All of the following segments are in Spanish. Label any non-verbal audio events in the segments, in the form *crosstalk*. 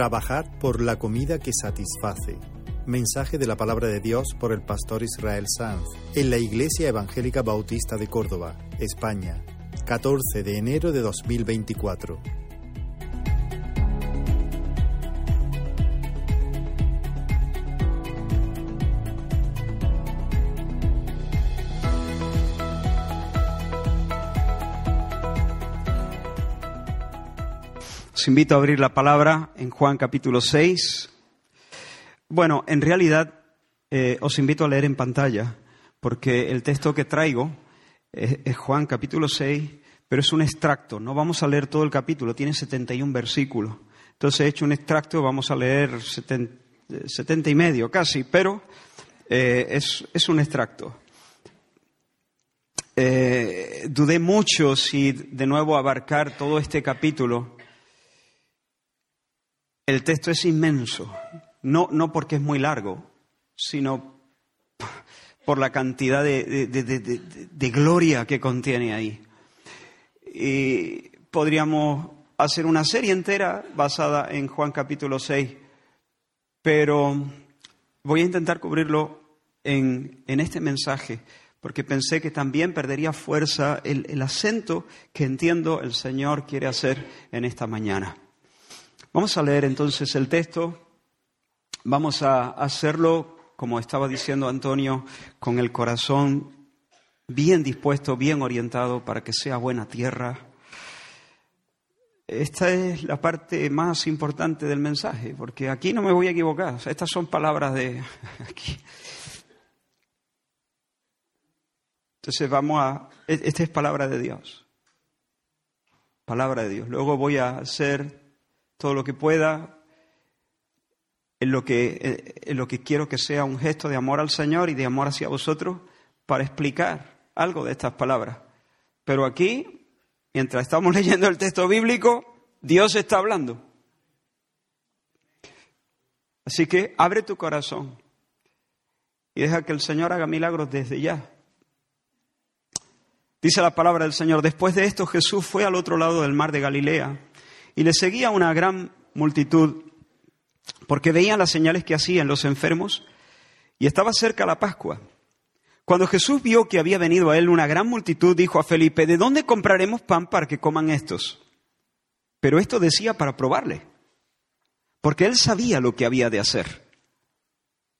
Trabajad por la comida que satisface. Mensaje de la palabra de Dios por el pastor Israel Sanz en la Iglesia Evangélica Bautista de Córdoba, España, 14 de enero de 2024. Os invito a abrir la palabra en Juan capítulo 6. Bueno, en realidad eh, os invito a leer en pantalla, porque el texto que traigo es, Juan capítulo 6, pero es un extracto. No vamos a leer todo el capítulo, tiene 71 versículos. Entonces he hecho un extracto, vamos a leer 70, 70 y medio casi, pero eh, es, es, un extracto. Eh, dudé mucho si de nuevo abarcar todo este capítulo el texto es inmenso, no, no porque es muy largo, sino por la cantidad de, de, de, gloria que contiene ahí. Y podríamos hacer una serie entera basada en Juan capítulo 6, pero voy a intentar cubrirlo en, en este mensaje, porque pensé que también perdería fuerza el, el acento que entiendo el Señor quiere hacer en esta mañana. Vamos a leer entonces el texto. Vamos a hacerlo, como estaba diciendo Antonio, con el corazón bien dispuesto, bien orientado para que sea buena tierra. Esta es la parte más importante del mensaje, porque aquí no me voy a equivocar. Estas son palabras de aquí. Entonces vamos a... Esta es palabra de Dios. Palabra de Dios. Luego voy a hacer todo lo que pueda, en lo que, en lo que quiero que sea un gesto de amor al Señor y de amor hacia vosotros para explicar algo de estas palabras. Pero aquí, mientras estamos *laughs* leyendo el texto bíblico, Dios está hablando. Así que abre tu corazón y deja que el Señor haga milagros desde ya. Dice la palabra del Señor, después de esto Jesús fue al otro lado del mar de Galilea y le seguía una gran multitud porque veían las señales que hacían los enfermos y estaba cerca la Pascua. Cuando Jesús vio que había venido a él una gran multitud, dijo a Felipe, ¿de dónde compraremos pan para que coman estos? Pero esto decía para probarle, porque él sabía lo que había de hacer.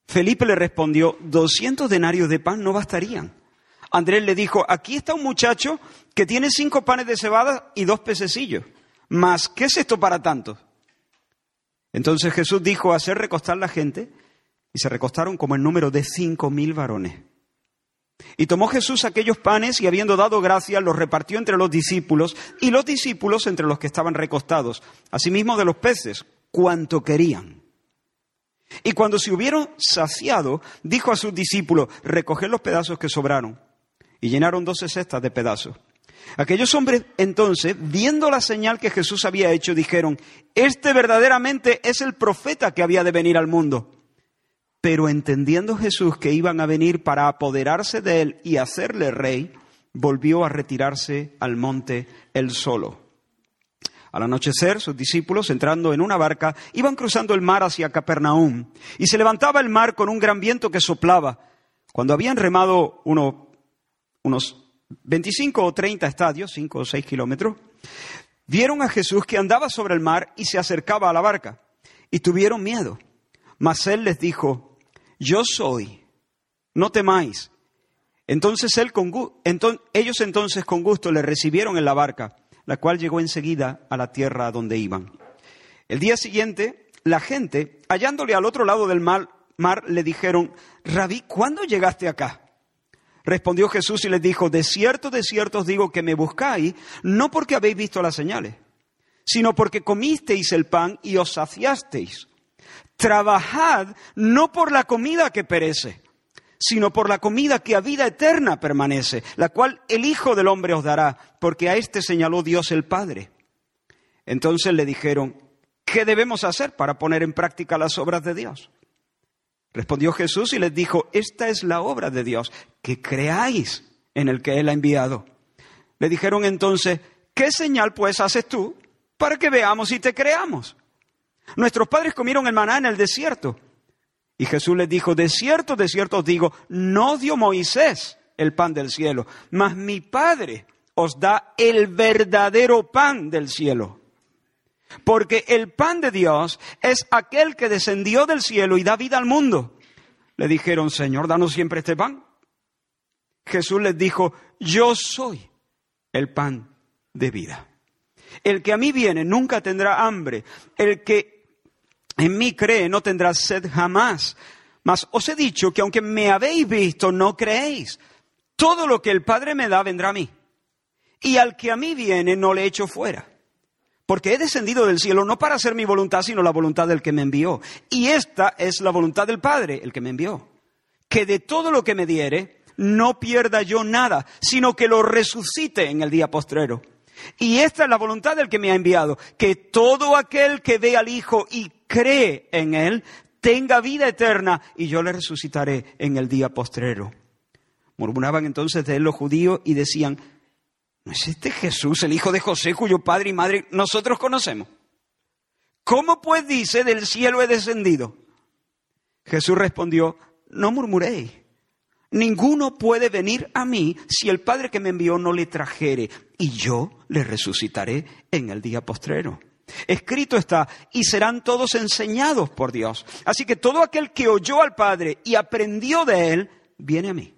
Felipe le respondió, doscientos denarios de pan no bastarían. Andrés le dijo, aquí está un muchacho que tiene cinco panes de cebada y dos pececillos. Mas, ¿qué es esto para tanto? Entonces Jesús dijo hacer recostar la gente y se recostaron como el número de cinco mil varones. Y tomó Jesús aquellos panes y habiendo dado gracias los repartió entre los discípulos y los discípulos entre los que estaban recostados, asimismo de los peces, cuanto querían. Y cuando se hubieron saciado, dijo a sus discípulos, recoged los pedazos que sobraron. Y llenaron doce cestas de pedazos. Aquellos hombres entonces, viendo la señal que Jesús había hecho, dijeron, este verdaderamente es el profeta que había de venir al mundo. Pero entendiendo Jesús que iban a venir para apoderarse de él y hacerle rey, volvió a retirarse al monte él solo. Al anochecer, sus discípulos, entrando en una barca, iban cruzando el mar hacia Capernaum, y se levantaba el mar con un gran viento que soplaba. Cuando habían remado uno, unos 25 o 30 estadios, 5 o 6 kilómetros, vieron a Jesús que andaba sobre el mar y se acercaba a la barca, y tuvieron miedo. Mas él les dijo, yo soy, no temáis. Entonces ellos entonces con gusto le recibieron en la barca, la cual llegó enseguida a la tierra a donde iban. El día siguiente, la gente, hallándole al otro lado del mar, mar le dijeron, Rabí, ¿cuándo llegaste acá? Respondió Jesús y les dijo, de cierto, de cierto os digo que me buscáis, no porque habéis visto las señales, sino porque comisteis el pan y os saciasteis. Trabajad no por la comida que perece, sino por la comida que a vida eterna permanece, la cual el Hijo del Hombre os dará, porque a éste señaló Dios el Padre. Entonces le dijeron, ¿qué debemos hacer para poner en práctica las obras de Dios? Respondió Jesús y les dijo, esta es la obra de Dios, que creáis en el que Él ha enviado. Le dijeron entonces, ¿qué señal pues haces tú para que veamos y te creamos? Nuestros padres comieron el maná en el desierto. Y Jesús les dijo, de cierto, de cierto os digo, no dio Moisés el pan del cielo, mas mi Padre os da el verdadero pan del cielo. Porque el pan de Dios es aquel que descendió del cielo y da vida al mundo. Le dijeron, Señor, danos siempre este pan. Jesús les dijo, yo soy el pan de vida. El que a mí viene nunca tendrá hambre. El que en mí cree, no tendrá sed jamás. Mas os he dicho que aunque me habéis visto, no creéis. Todo lo que el Padre me da vendrá a mí. Y al que a mí viene, no le echo fuera. Porque he descendido del cielo no para hacer mi voluntad, sino la voluntad del que me envió. Y esta es la voluntad del Padre, el que me envió. Que de todo lo que me diere, no pierda yo nada, sino que lo resucite en el día postrero. Y esta es la voluntad del que me ha enviado, que todo aquel que ve al Hijo y cree en Él tenga vida eterna y yo le resucitaré en el día postrero. Murmuraban entonces de él los judíos y decían, ¿no es este Jesús el hijo de José cuyo padre y madre nosotros conocemos? ¿Cómo pues dice del cielo he descendido? Jesús respondió, no murmuréis. Ninguno puede venir a mí si el Padre que me envió no le trajere, y yo le resucitaré en el día postrero. Escrito está, y serán todos enseñados por Dios. Así que todo aquel que oyó al Padre y aprendió de él, viene a mí.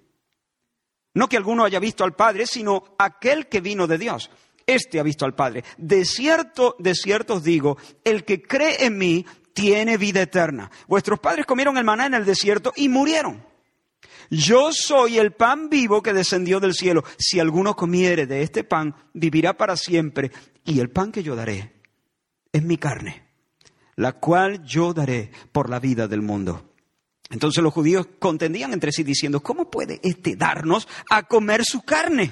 No que alguno haya visto al Padre, sino aquel que vino de Dios. Este ha visto al Padre. De cierto, de cierto os digo, el que cree en mí tiene vida eterna. Vuestros padres comieron el maná en el desierto y murieron. Yo soy el pan vivo que descendió del cielo. Si alguno comiere de este pan, vivirá para siempre. Y el pan que yo daré es mi carne, la cual yo daré por la vida del mundo. Entonces los judíos contendían entre sí diciendo, ¿cómo puede este darnos a comer su carne?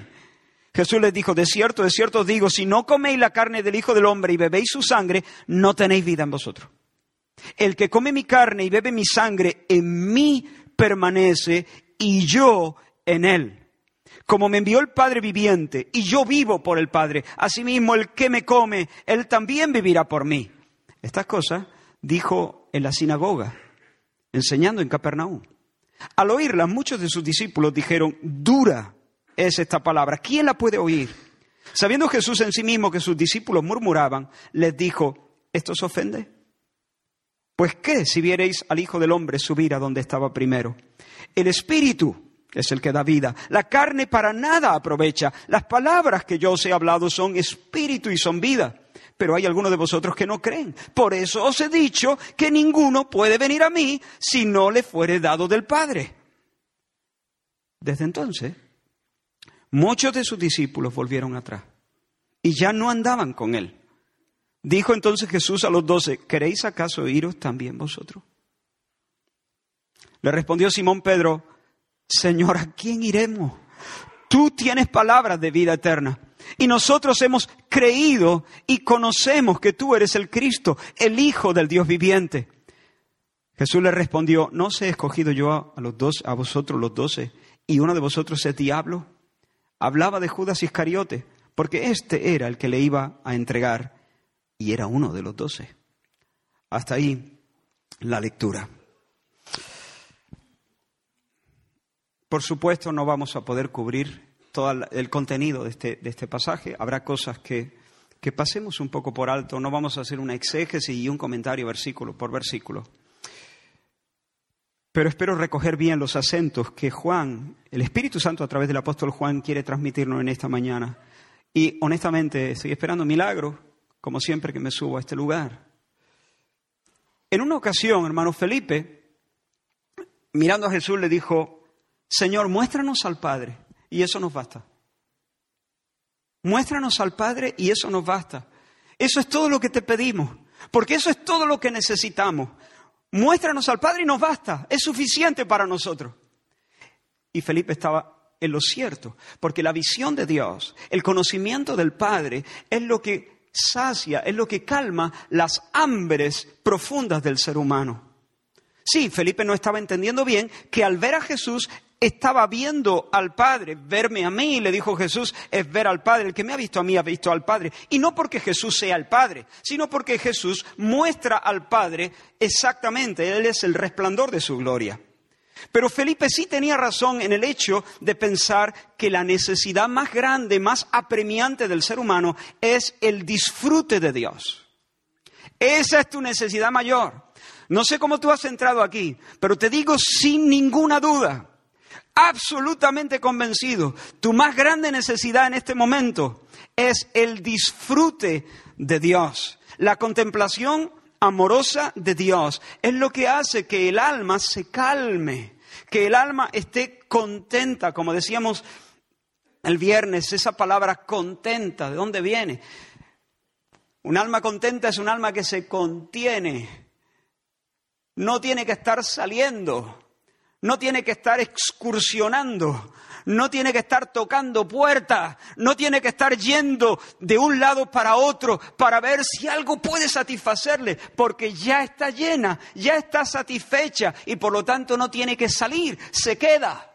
Jesús les dijo, de cierto, de cierto os digo, si no coméis la carne del Hijo del Hombre y bebéis su sangre, no tenéis vida en vosotros. El que come mi carne y bebe mi sangre, en mí permanece y yo en él. Como me envió el Padre viviente y yo vivo por el Padre, asimismo el que me come, él también vivirá por mí. Estas cosas dijo en la sinagoga, enseñando en Capernaum. Al oírla, muchos de sus discípulos dijeron, dura es esta palabra, ¿quién la puede oír? Sabiendo Jesús en sí mismo que sus discípulos murmuraban, les dijo, ¿esto os ofende? Pues qué si vierais al Hijo del Hombre subir a donde estaba primero. El Espíritu es el que da vida. La carne para nada aprovecha. Las palabras que yo os he hablado son espíritu y son vida. Pero hay algunos de vosotros que no creen. Por eso os he dicho que ninguno puede venir a mí si no le fuere dado del Padre. Desde entonces, muchos de sus discípulos volvieron atrás y ya no andaban con él. Dijo entonces Jesús a los doce, ¿queréis acaso iros también vosotros? Le respondió Simón Pedro, Señor, ¿a quién iremos? Tú tienes palabras de vida eterna. Y nosotros hemos creído y conocemos que tú eres el Cristo, el Hijo del Dios viviente. Jesús le respondió, ¿no os he escogido yo a, los dos, a vosotros los doce, y uno de vosotros es diablo? Hablaba de Judas Iscariote, porque este era el que le iba a entregar, y era uno de los doce. Hasta ahí la lectura. Por supuesto, no vamos a poder cubrir todo el contenido de este, de este pasaje. Habrá cosas que, que pasemos un poco por alto. No vamos a hacer una exégesis y un comentario versículo por versículo. Pero espero recoger bien los acentos que Juan, el Espíritu Santo a través del apóstol Juan, quiere transmitirnos en esta mañana. Y honestamente estoy esperando milagros, como siempre que me subo a este lugar. En una ocasión, hermano Felipe, mirando a Jesús, le dijo, Señor, muéstranos al Padre y eso nos basta. Muéstranos al Padre y eso nos basta. Eso es todo lo que te pedimos, porque eso es todo lo que necesitamos. Muéstranos al Padre y nos basta. Es suficiente para nosotros. Y Felipe estaba en lo cierto, porque la visión de Dios, el conocimiento del Padre, es lo que sacia, es lo que calma las hambres profundas del ser humano. Sí, Felipe no estaba entendiendo bien que al ver a Jesús estaba viendo al Padre. Verme a mí, le dijo Jesús, es ver al Padre. El que me ha visto a mí ha visto al Padre. Y no porque Jesús sea el Padre, sino porque Jesús muestra al Padre exactamente. Él es el resplandor de su gloria. Pero Felipe sí tenía razón en el hecho de pensar que la necesidad más grande, más apremiante del ser humano es el disfrute de Dios. Esa es tu necesidad mayor. No sé cómo tú has entrado aquí, pero te digo sin ninguna duda, absolutamente convencido, tu más grande necesidad en este momento es el disfrute de Dios. La contemplación amorosa de Dios es lo que hace que el alma se calme, que el alma esté contenta, como decíamos el viernes, esa palabra contenta, ¿de dónde viene? Un alma contenta es un alma que se contiene, no tiene que estar saliendo, no tiene que estar excursionando, no tiene que estar tocando puertas, no tiene que estar yendo de un lado para otro para ver si algo puede satisfacerle, porque ya está llena, ya está satisfecha y por lo tanto no tiene que salir, se queda,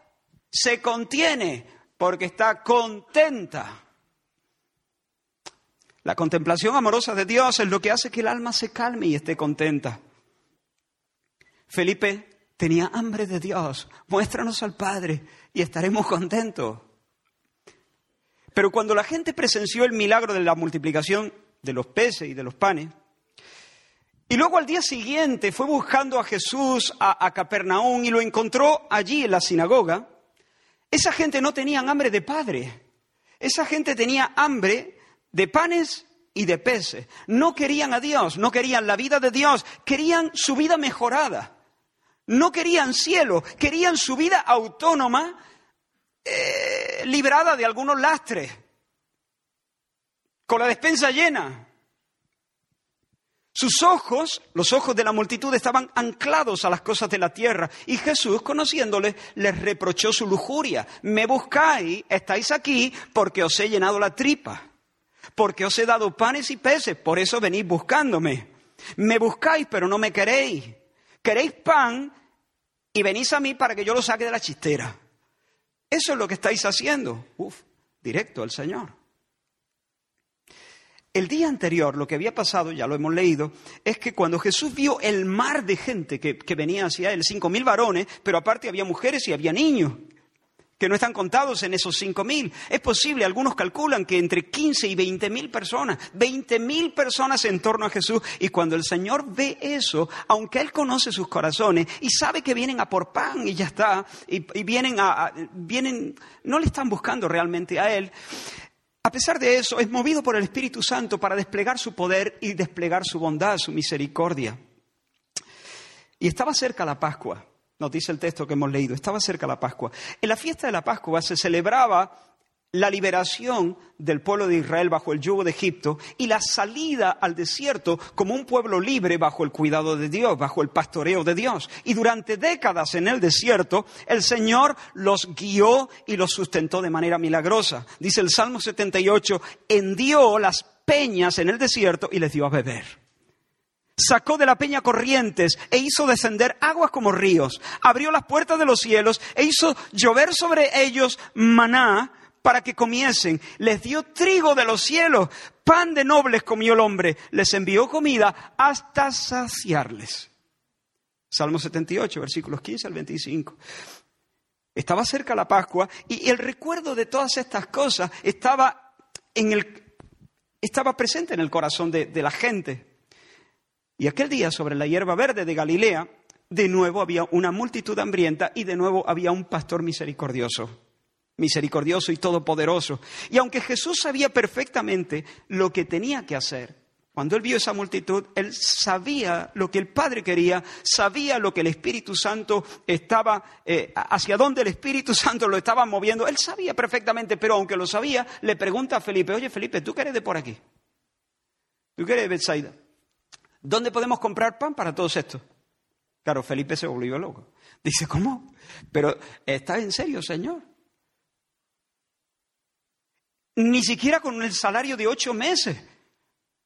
se contiene, porque está contenta. La contemplación amorosa de Dios es lo que hace que el alma se calme y esté contenta. Felipe tenía hambre de Dios. Muéstranos al Padre y estaremos contentos. Pero cuando la gente presenció el milagro de la multiplicación de los peces y de los panes, y luego al día siguiente fue buscando a Jesús a, Capernaum y lo encontró allí en la sinagoga, esa gente no tenía hambre de Padre. Esa gente tenía hambre de panes y de peces. No querían a Dios, no querían la vida de Dios, querían su vida mejorada. No querían cielo, querían su vida autónoma, eh, librada de algunos lastres, con la despensa llena. Sus ojos, los ojos de la multitud, estaban anclados a las cosas de la tierra. Y Jesús, conociéndoles, les reprochó su lujuria. Me buscáis, estáis aquí, porque os he llenado la tripa, porque os he dado panes y peces, por eso venís buscándome. Me buscáis, pero no me queréis queréis pan y venís a mí para que yo lo saque de la chistera. Eso es lo que estáis haciendo. Uf, directo al Señor. El día anterior, lo que había pasado, ya lo hemos leído, es que cuando Jesús vio el mar de gente que, que venía hacia él, cinco mil varones, pero aparte había mujeres y había niños, que no están contados en esos cinco mil. Es posible, algunos calculan que entre 15 y 20 mil personas, 20 mil personas en torno a Jesús. Y cuando el Señor ve eso, aunque Él conoce sus corazones y sabe que vienen a por pan y ya está, y, vienen a, vienen, no le están buscando realmente a Él. A pesar de eso, es movido por el Espíritu Santo para desplegar su poder y desplegar su bondad, su misericordia. Y estaba cerca la Pascua. Nos dice el texto que hemos leído, estaba cerca la Pascua. En la fiesta de la Pascua se celebraba la liberación del pueblo de Israel bajo el yugo de Egipto y la salida al desierto como un pueblo libre bajo el cuidado de Dios, bajo el pastoreo de Dios. Y durante décadas en el desierto, el Señor los guió y los sustentó de manera milagrosa. Dice el Salmo 78, hendió las peñas en el desierto y les dio a beber sacó de la peña corrientes e hizo descender aguas como ríos, abrió las puertas de los cielos e hizo llover sobre ellos maná para que comiesen, les dio trigo de los cielos, pan de nobles comió el hombre, les envió comida hasta saciarles. Salmo 78, versículos 15 al 25. Estaba cerca la Pascua y el recuerdo de todas estas cosas estaba, en el, estaba presente en el corazón de, de la gente. Y aquel día sobre la hierba verde de Galilea, de nuevo había una multitud hambrienta y de nuevo había un pastor misericordioso, misericordioso y todopoderoso. Y aunque Jesús sabía perfectamente lo que tenía que hacer, cuando él vio esa multitud, él sabía lo que el Padre quería, sabía lo que el Espíritu Santo estaba, eh, hacia dónde el Espíritu Santo lo estaba moviendo. Él sabía perfectamente, pero aunque lo sabía, le pregunta a Felipe, oye Felipe, ¿tú qué eres de por aquí? ¿Tú qué eres de Bethsaida? ¿Dónde podemos comprar pan para todos estos? Claro, Felipe se volvió loco. Dice, ¿cómo? Pero ¿está en serio, Señor? Ni siquiera con el salario de ocho meses.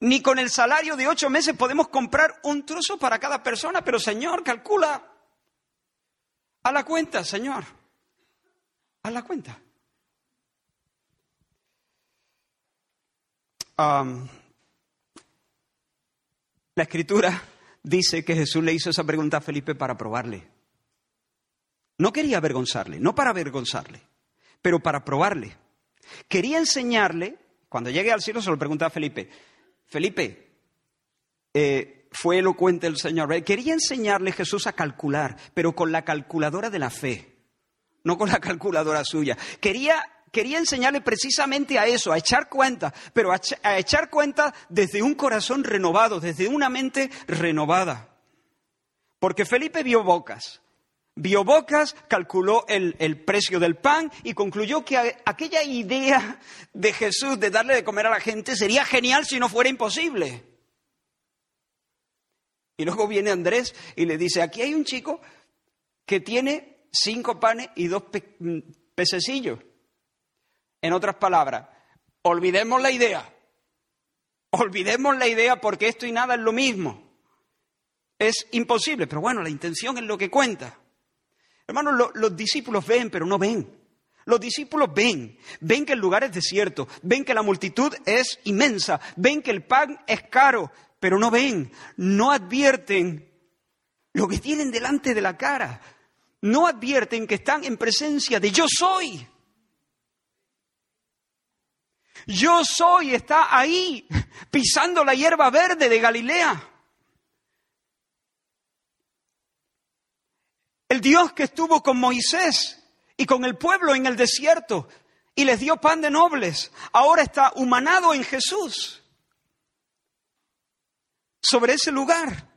Ni con el salario de ocho meses podemos comprar un trozo para cada persona. Pero, Señor, calcula. A la cuenta, Señor. haz la cuenta. La escritura dice que Jesús le hizo esa pregunta a Felipe para probarle. No quería avergonzarle, no para avergonzarle, pero para probarle. Quería enseñarle, cuando llegue al cielo se lo pregunta a Felipe, Felipe, eh, fue elocuente el Señor, quería enseñarle Jesús a calcular, pero con la calculadora de la fe, no con la calculadora suya. Quería quería enseñarle precisamente a eso, a echar cuenta, pero a, echar cuenta desde un corazón renovado, desde una mente renovada. Porque Felipe vio bocas, vio bocas, calculó el, precio del pan y concluyó que aquella idea de Jesús de darle de comer a la gente sería genial si no fuera imposible. Y luego viene Andrés y le dice, aquí hay un chico que tiene cinco panes y dos pececillos. En otras palabras, olvidemos la idea. Olvidemos la idea porque esto y nada es lo mismo. Es imposible, pero bueno, la intención es lo que cuenta. Hermanos, los discípulos ven, pero no ven. Los discípulos ven, ven que el lugar es desierto, ven que la multitud es inmensa, ven que el pan es caro, pero no ven, no advierten lo que tienen delante de la cara, no advierten que están en presencia de yo soy. Yo soy, está ahí, pisando la hierba verde de Galilea. El Dios que estuvo con Moisés y con el pueblo en el desierto y les dio pan de nobles, ahora está humanado en Jesús. Sobre ese lugar.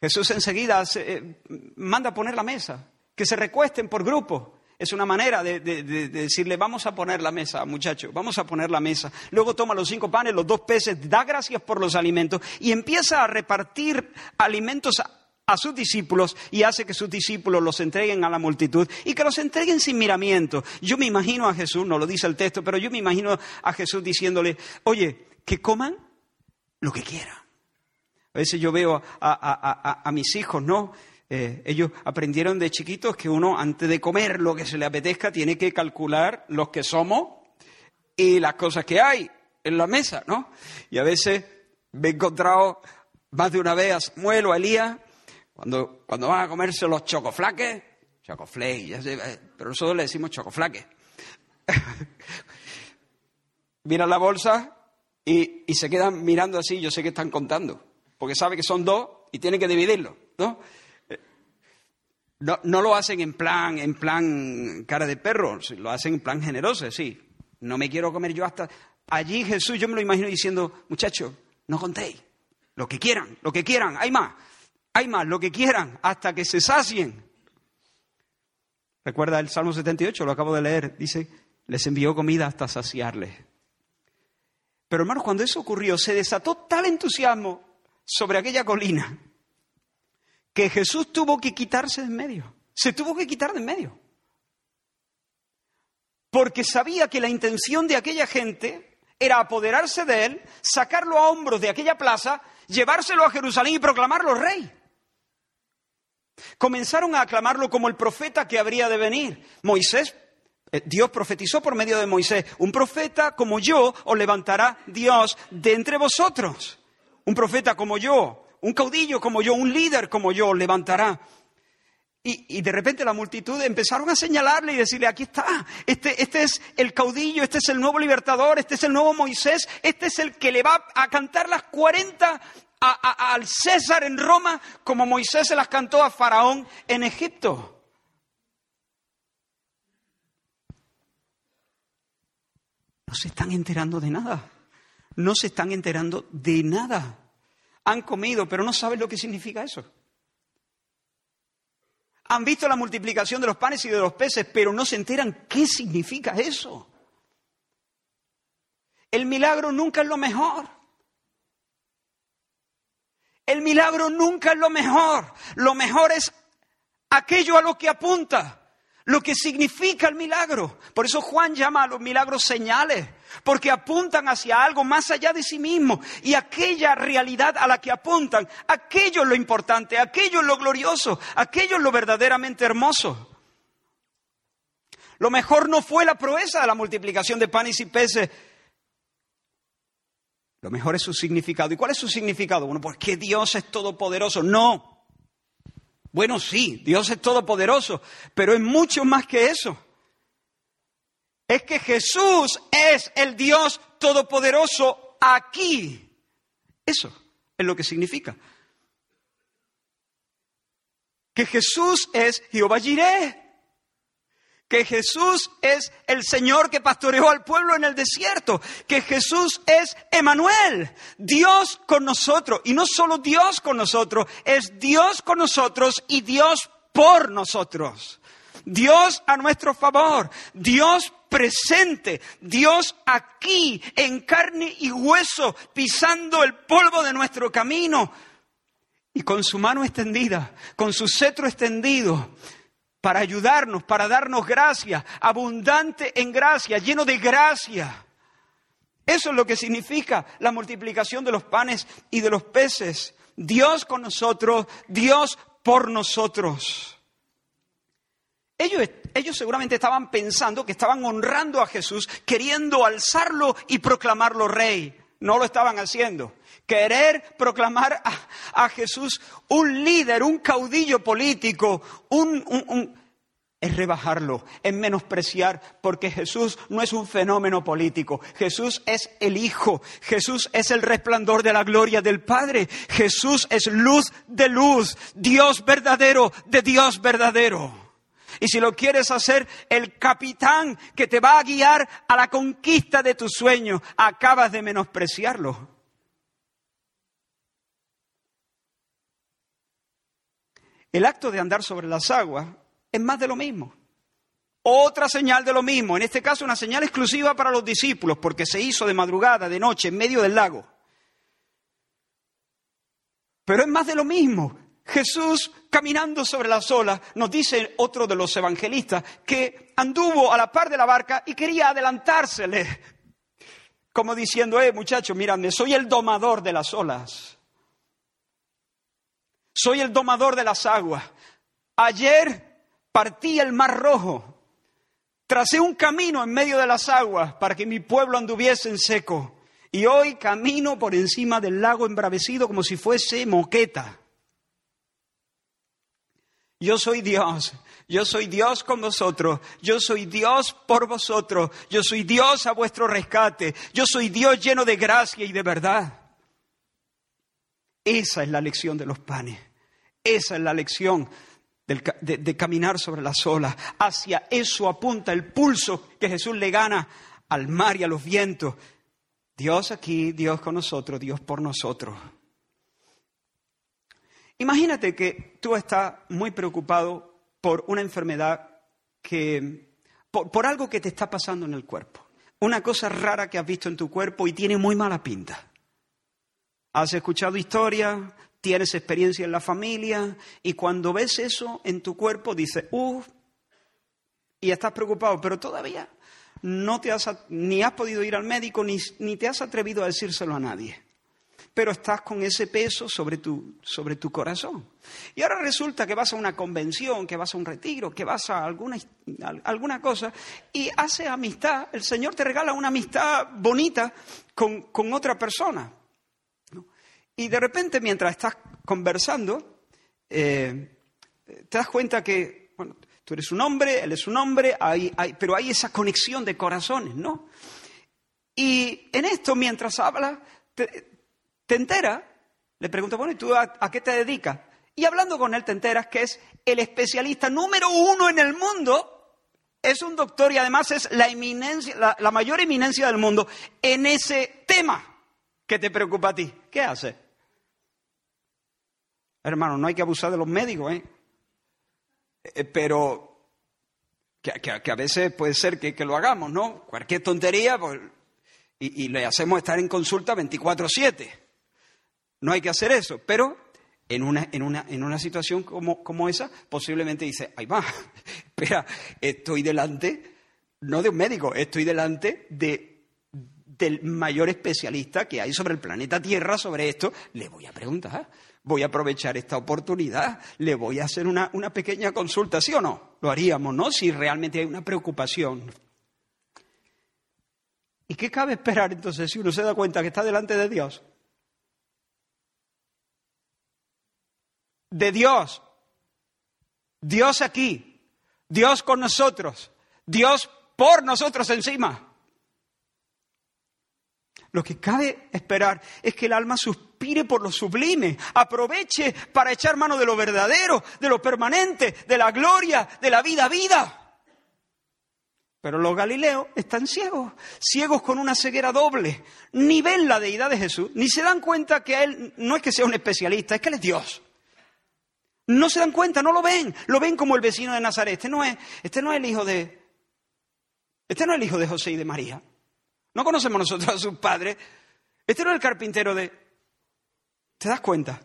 Jesús enseguida eh, manda poner la mesa, que se recuesten por grupo. Es una manera de, decirle, vamos a poner la mesa, muchacho, vamos a poner la mesa. Luego toma los cinco panes, los dos peces, da gracias por los alimentos y empieza a repartir alimentos a, sus discípulos y hace que sus discípulos los entreguen a la multitud y que los entreguen sin miramiento. Yo me imagino a Jesús, no lo dice el texto, pero yo me imagino a Jesús diciéndole, oye, que coman lo que quieran. A veces yo veo a mis hijos, ¿no? Eh, ellos aprendieron de chiquitos que uno antes de comer lo que se le apetezca tiene que calcular los que somos y las cosas que hay en la mesa, ¿no? Y a veces me he encontrado más de una vez a Samuel o a Elías cuando, cuando van a comerse los chocoflaques, chocoflakes, eh, pero nosotros le decimos chocoflaques. *laughs* Miran la bolsa y, y se quedan mirando así, yo sé que están contando, porque sabe que son dos y tienen que dividirlo, ¿no? No, no, lo hacen en plan, en plan cara de perro, lo hacen en plan generoso, sí. No me quiero comer yo hasta... Allí Jesús yo me lo imagino diciendo, muchachos, no contéis, lo que quieran, lo que quieran, hay más, hay más, lo que quieran, hasta que se sacien. Recuerda el Salmo 78, lo acabo de leer, dice, les envió comida hasta saciarles. Pero hermanos, cuando eso ocurrió, se desató tal entusiasmo sobre aquella colina que Jesús tuvo que quitarse de en medio. Se tuvo que quitar de en medio. Porque sabía que la intención de aquella gente era apoderarse de él, sacarlo a hombros de aquella plaza, llevárselo a Jerusalén y proclamarlo rey. Comenzaron a aclamarlo como el profeta que habría de venir. Moisés, eh, Dios profetizó por medio de Moisés, un profeta como yo os levantará Dios de entre vosotros. Un profeta como yo un caudillo como yo, un líder como yo, levantará. Y, de repente la multitud empezaron a señalarle y decirle, aquí está, este, este, es el caudillo, este es el nuevo libertador, este es el nuevo Moisés, este es el que le va a cantar las 40 al César en Roma como Moisés se las cantó a Faraón en Egipto. No se están enterando de nada, no se están enterando de nada han comido, pero no saben lo que significa eso. Han visto la multiplicación de los panes y de los peces, pero no se enteran qué significa eso. El milagro nunca es lo mejor. El milagro nunca es lo mejor. Lo mejor es aquello a lo que apunta lo que significa el milagro. Por eso Juan llama a los milagros señales, porque apuntan hacia algo más allá de sí mismo y aquella realidad a la que apuntan, aquello es lo importante, aquello es lo glorioso, aquello es lo verdaderamente hermoso. Lo mejor no fue la proeza de la multiplicación de panes y peces. Lo mejor es su significado. ¿Y cuál es su significado? Bueno, pues que Dios es todopoderoso. No. Bueno, sí, Dios es todopoderoso, pero es mucho más que eso. Es que Jesús es el Dios todopoderoso aquí. Eso es lo que significa. Que Jesús es Jehová Jireh que Jesús es el Señor que pastoreó al pueblo en el desierto, que Jesús es Emanuel, Dios con nosotros, y no solo Dios con nosotros, es Dios con nosotros y Dios por nosotros. Dios a nuestro favor, Dios presente, Dios aquí en carne y hueso, pisando el polvo de nuestro camino y con su mano extendida, con su cetro extendido, para ayudarnos, para darnos gracia, abundante en gracia, lleno de gracia. Eso es lo que significa la multiplicación de los panes y de los peces. Dios con nosotros, Dios por nosotros. Ellos, seguramente estaban pensando que estaban honrando a Jesús, queriendo alzarlo y proclamarlo rey. No lo estaban haciendo. Querer proclamar a, Jesús un líder, un caudillo político, un, es rebajarlo, es menospreciar, porque Jesús no es un fenómeno político, Jesús es el Hijo, Jesús es el resplandor de la gloria del Padre, Jesús es luz de luz, Dios verdadero de Dios verdadero. Y si lo quieres hacer el capitán que te va a guiar a la conquista de tu sueño, acabas de menospreciarlo. El acto de andar sobre las aguas es más de lo mismo. Otra señal de lo mismo, en este caso una señal exclusiva para los discípulos, porque se hizo de madrugada, de noche, en medio del lago. Pero es más de lo mismo. Jesús caminando sobre las olas, nos dice otro de los evangelistas, que anduvo a la par de la barca y quería adelantársele, como diciendo, eh, muchachos, mírame, soy el domador de las olas. Soy el domador de las aguas. Ayer partí el mar rojo. Tracé un camino en medio de las aguas para que mi pueblo anduviese en seco. Y hoy camino por encima del lago embravecido como si fuese moqueta. Yo soy Dios, yo soy Dios con vosotros, yo soy Dios por vosotros, yo soy Dios a vuestro rescate, yo soy Dios lleno de gracia y de verdad. Esa es la lección de los panes. Esa es la lección de, caminar sobre las olas. Hacia eso apunta el pulso que Jesús le gana al mar y a los vientos. Dios aquí, Dios con nosotros, Dios por nosotros. Imagínate que tú estás muy preocupado por una enfermedad que, por algo que te está pasando en el cuerpo. Una cosa rara que has visto en tu cuerpo y tiene muy mala pinta. Has escuchado historias, tienes experiencia en la familia y cuando ves eso en tu cuerpo dices, uff, y estás preocupado, pero todavía no te has, ni has podido ir al médico ni, ni te has atrevido a decírselo a nadie. Pero estás con ese peso sobre tu, sobre tu corazón. Y ahora resulta que vas a una convención, que vas a un retiro, que vas a alguna, alguna cosa y haces amistad. El Señor te regala una amistad bonita con, con otra persona. Y de repente, mientras estás conversando, eh, te das cuenta que bueno, tú eres un hombre, él es un hombre, hay, pero hay esa conexión de corazones, ¿no? Y en esto, mientras habla, te, enteras, le preguntas, bueno, ¿y tú a, qué te dedicas? Y hablando con él te enteras que es el especialista número uno en el mundo, es un doctor y además es la, eminencia, la mayor eminencia del mundo en ese tema que te preocupa a ti. ¿Qué hace? Hermano, no hay que abusar de los médicos, ¿eh? eh pero que, a veces puede ser que, lo hagamos, ¿no? Cualquier tontería, pues, y, le hacemos estar en consulta 24-7. No hay que hacer eso, pero en una, en una, en una situación como, como esa, posiblemente dice, ay va, *laughs* espera, estoy delante, no de un médico, estoy delante de, del mayor especialista que hay sobre el planeta Tierra sobre esto, le voy a preguntar voy a aprovechar esta oportunidad, le voy a hacer una, una pequeña consulta, ¿sí o no? Lo haríamos, ¿no? Si realmente hay una preocupación. ¿Y qué cabe esperar entonces si uno se da cuenta que está delante de Dios? De Dios. Dios aquí. Dios con nosotros. Dios por nosotros encima. Lo que cabe esperar es que el alma suspire por lo sublime, aproveche para echar mano de lo verdadero, de lo permanente, de la gloria, de la vida vida. Pero los galileos están ciegos, ciegos con una ceguera doble. Ni ven la deidad de Jesús, ni se dan cuenta que Él no es que sea un especialista, es que Él es Dios. No se dan cuenta, no lo ven, lo ven como el vecino de Nazaret. Este no es, este no es el hijo de, este no es el hijo de José y de María. No conocemos nosotros a sus padres. Este no es el carpintero de... ¿Te das cuenta?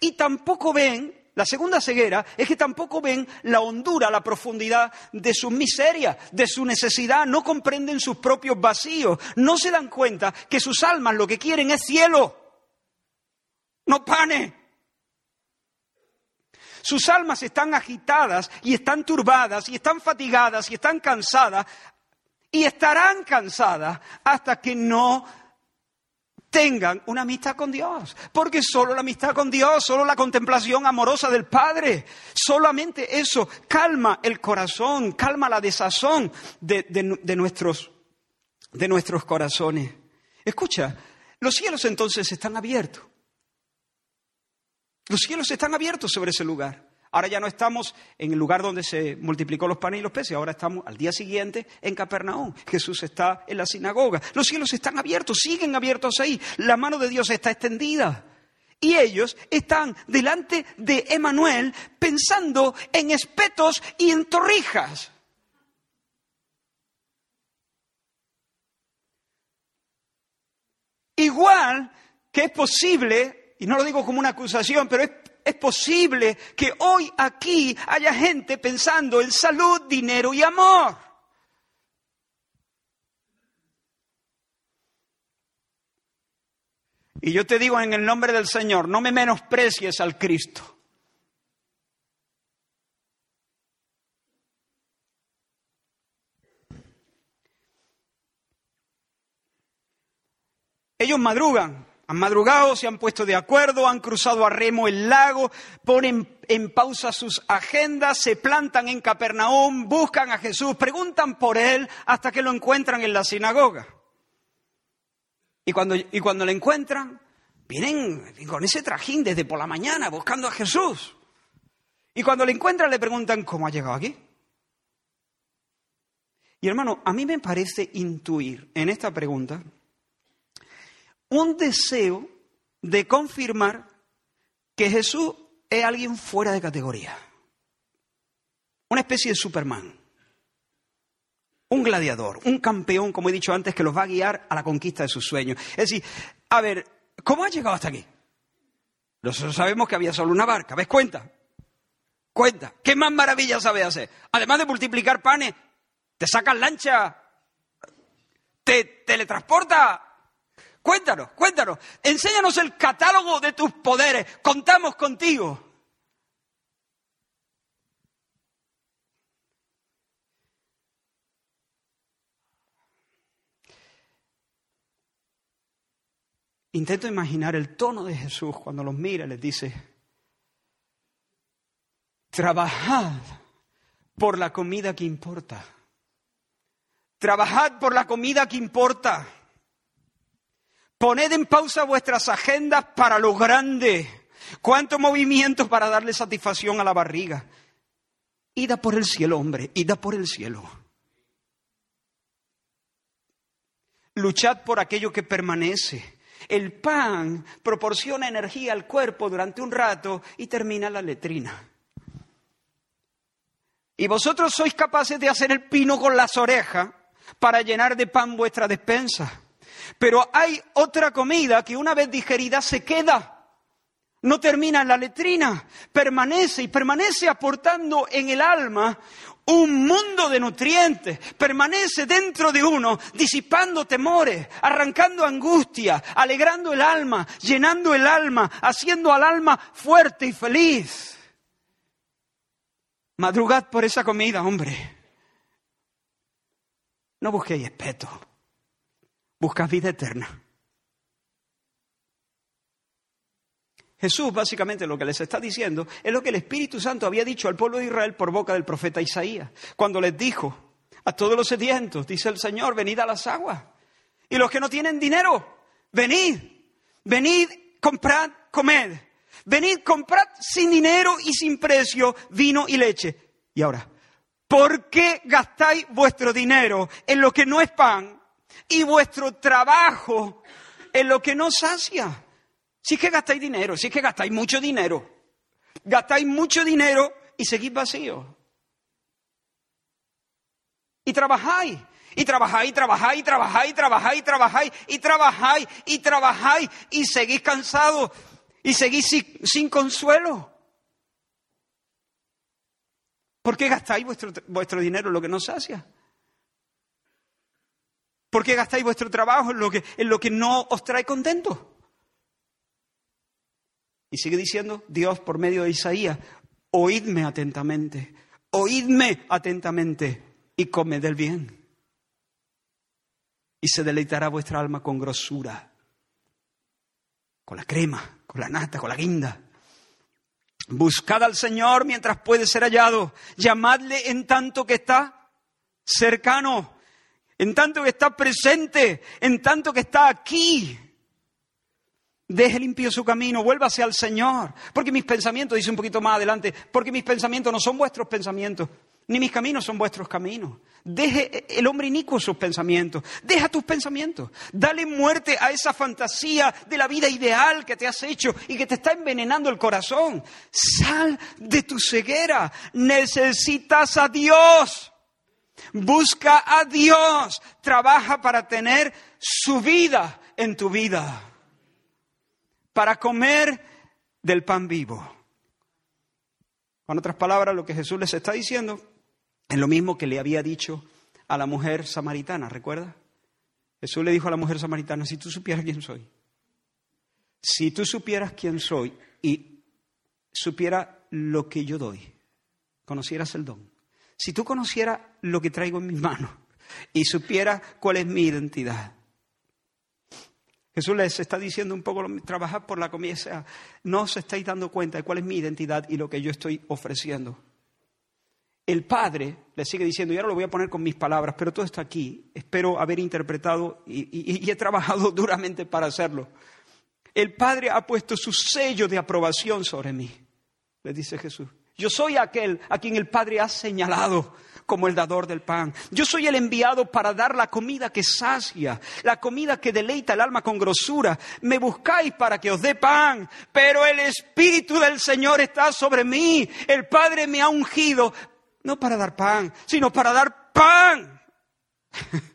Y tampoco ven la segunda ceguera es que tampoco ven la hondura, la profundidad de sus miserias, de su necesidad, no comprenden sus propios vacíos, no se dan cuenta que sus almas lo que quieren es cielo, no panes. Sus almas están agitadas y están turbadas y están fatigadas y están cansadas y estarán cansadas hasta que no tengan una amistad con Dios. Porque solo la amistad con Dios, solo la contemplación amorosa del Padre, solamente eso calma el corazón, calma la desazón de, nuestros, de nuestros corazones. Escucha, los cielos entonces están abiertos. Los cielos están abiertos sobre ese lugar. Ahora ya no estamos en el lugar donde se multiplicó los panes y los peces, ahora estamos al día siguiente en Capernaum. Jesús está en la sinagoga. Los cielos están abiertos, siguen abiertos ahí. La mano de Dios está extendida. Y ellos están delante de Emanuel pensando en espetos y en torrijas. Igual que es posible, y no lo digo como una acusación, pero es es posible que hoy aquí haya gente pensando en salud, dinero y amor. Y yo te digo en el nombre del Señor, no me menosprecies al Cristo. Ellos madrugan han madrugado, se han puesto de acuerdo, han cruzado a remo el lago, ponen en pausa sus agendas, se plantan en Capernaum, buscan a Jesús, preguntan por él hasta que lo encuentran en la sinagoga. Y cuando, y cuando le encuentran, vienen con ese trajín desde por la mañana buscando a Jesús. Y cuando le encuentran le preguntan, ¿cómo ha llegado aquí? Y hermano, a mí me parece intuir en esta pregunta un deseo de confirmar que Jesús es alguien fuera de categoría. Una especie de Superman. Un gladiador, un campeón, como he dicho antes, que los va a guiar a la conquista de sus sueños. Es decir, a ver, ¿cómo ha llegado hasta aquí? Nosotros sabemos que había solo una barca. ¿Ves cuenta? Cuenta. ¿Qué más maravilla sabe hacer? Además de multiplicar panes, te sacas lancha, te teletransporta Cuéntanos, cuéntanos. Enséñanos el catálogo de tus poderes. Contamos contigo. Intento imaginar el tono de Jesús cuando los mira y les dice, trabajad por la comida que importa. Trabajad por la comida que importa. Poned en pausa vuestras agendas para lo grande. Cuánto movimiento para darle satisfacción a la barriga. Ida por el cielo, hombre, ida por el cielo. Luchad por aquello que permanece. El pan proporciona energía al cuerpo durante un rato y termina la letrina. Y vosotros sois capaces de hacer el pino con las orejas para llenar de pan vuestra despensa. Pero hay otra comida que una vez digerida se queda. No termina en la letrina, permanece y permanece aportando en el alma un mundo de nutrientes permanece dentro de uno, disipando temores, arrancando angustia, alegrando el alma, llenando el alma, haciendo al alma fuerte y feliz. Madrugad por esa comida, hombre. No busquéis espeto, buscad vida eterna. Jesús básicamente lo que les está diciendo es lo que el Espíritu Santo había dicho al pueblo de Israel por boca del profeta Isaías, cuando les dijo a todos los sedientos, dice el Señor, venid a las aguas. Y los que no tienen dinero, venid, venid, comprad, comed. Venid, comprad sin dinero y sin precio vino y leche. Y ahora, ¿por qué gastáis vuestro dinero en lo que no es pan y vuestro trabajo en lo que no sacia? Si es que gastáis dinero, si es que gastáis mucho dinero, gastáis mucho dinero y seguís vacíos. Y trabajáis, y trabajáis, y trabajáis, y trabajáis, y trabajáis, y trabajáis, y trabajáis, y trabajáis, y seguís cansados, y seguís sin, consuelo. ¿Por qué gastáis vuestro, vuestro dinero en lo que no sacia? ¿Por qué gastáis vuestro trabajo en lo que, en lo que no os trae contento? Y sigue diciendo Dios por medio de Isaías, oídme atentamente, oídme atentamente y comed del bien. Y se deleitará vuestra alma con grosura, con la crema, con la nata, con la guinda. Buscad al Señor mientras puede ser hallado. Llamadle en tanto que está cercano, en tanto que está presente, en tanto que está aquí. Deje limpio su camino, vuélvase al Señor. Porque mis pensamientos, dice un poquito más adelante, porque mis pensamientos no son vuestros pensamientos, ni mis caminos son vuestros caminos. Deje el hombre inicuo sus pensamientos. Deja tus pensamientos. Dale muerte a esa fantasía de la vida ideal que te has hecho y que te está envenenando el corazón. Sal de tu ceguera. Necesitas a Dios. Busca a Dios. Trabaja para tener su vida en tu vida para comer del pan vivo. Con otras palabras, lo que Jesús les está diciendo es lo mismo que le había dicho a la mujer samaritana, ¿recuerda? Jesús le dijo a la mujer samaritana, si tú supieras quién soy, si tú supieras quién soy y supieras lo que yo doy, conocieras el don, si tú conocieras lo que traigo en mis manos y supieras cuál es mi identidad, Jesús les está diciendo un poco, trabajar por la comida. no os estáis dando cuenta de cuál es mi identidad y lo que yo estoy ofreciendo. El Padre le sigue diciendo, y ahora lo voy a poner con mis palabras, pero todo está aquí. Espero haber interpretado y, y he trabajado *laughs* duramente para hacerlo. El Padre ha puesto su sello de aprobación sobre mí, le dice Jesús. Yo soy aquel a quien el Padre ha señalado como el dador del pan. Yo soy el enviado para dar la comida que sacia, la comida que deleita el alma con grosura. Me buscáis para que os dé pan, pero el Espíritu del Señor está sobre mí. El Padre me ha ungido, no para dar pan, sino para dar pan. *laughs*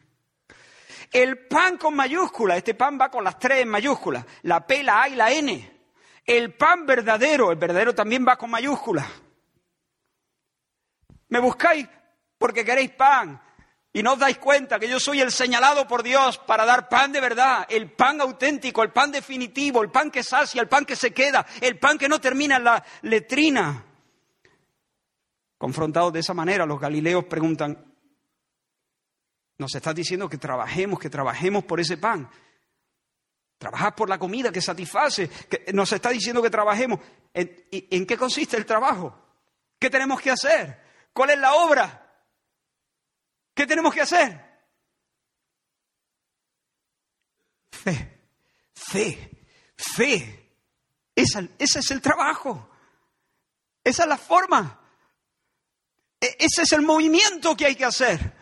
El pan con mayúscula, este pan va con las tres en mayúsculas, la P, la A y la N. El pan verdadero, el verdadero también va con mayúscula. Me buscáis porque queréis pan y no os dais cuenta que yo soy el señalado por Dios para dar pan de verdad, el pan auténtico, el pan definitivo, el pan que sacia, el pan que se queda, el pan que no termina en la letrina. Confrontados de esa manera, los galileos preguntan, nos estás diciendo que trabajemos, que trabajemos por ese pan. Trabajad por la comida que satisface. Nos está diciendo que trabajemos. ¿En qué consiste el trabajo? ¿Qué tenemos que hacer? ¿Cuál es la obra? ¿Qué tenemos que hacer? Fe, fe, fe. ese es el trabajo. Esa es la forma. E, ese es el movimiento que hay que hacer.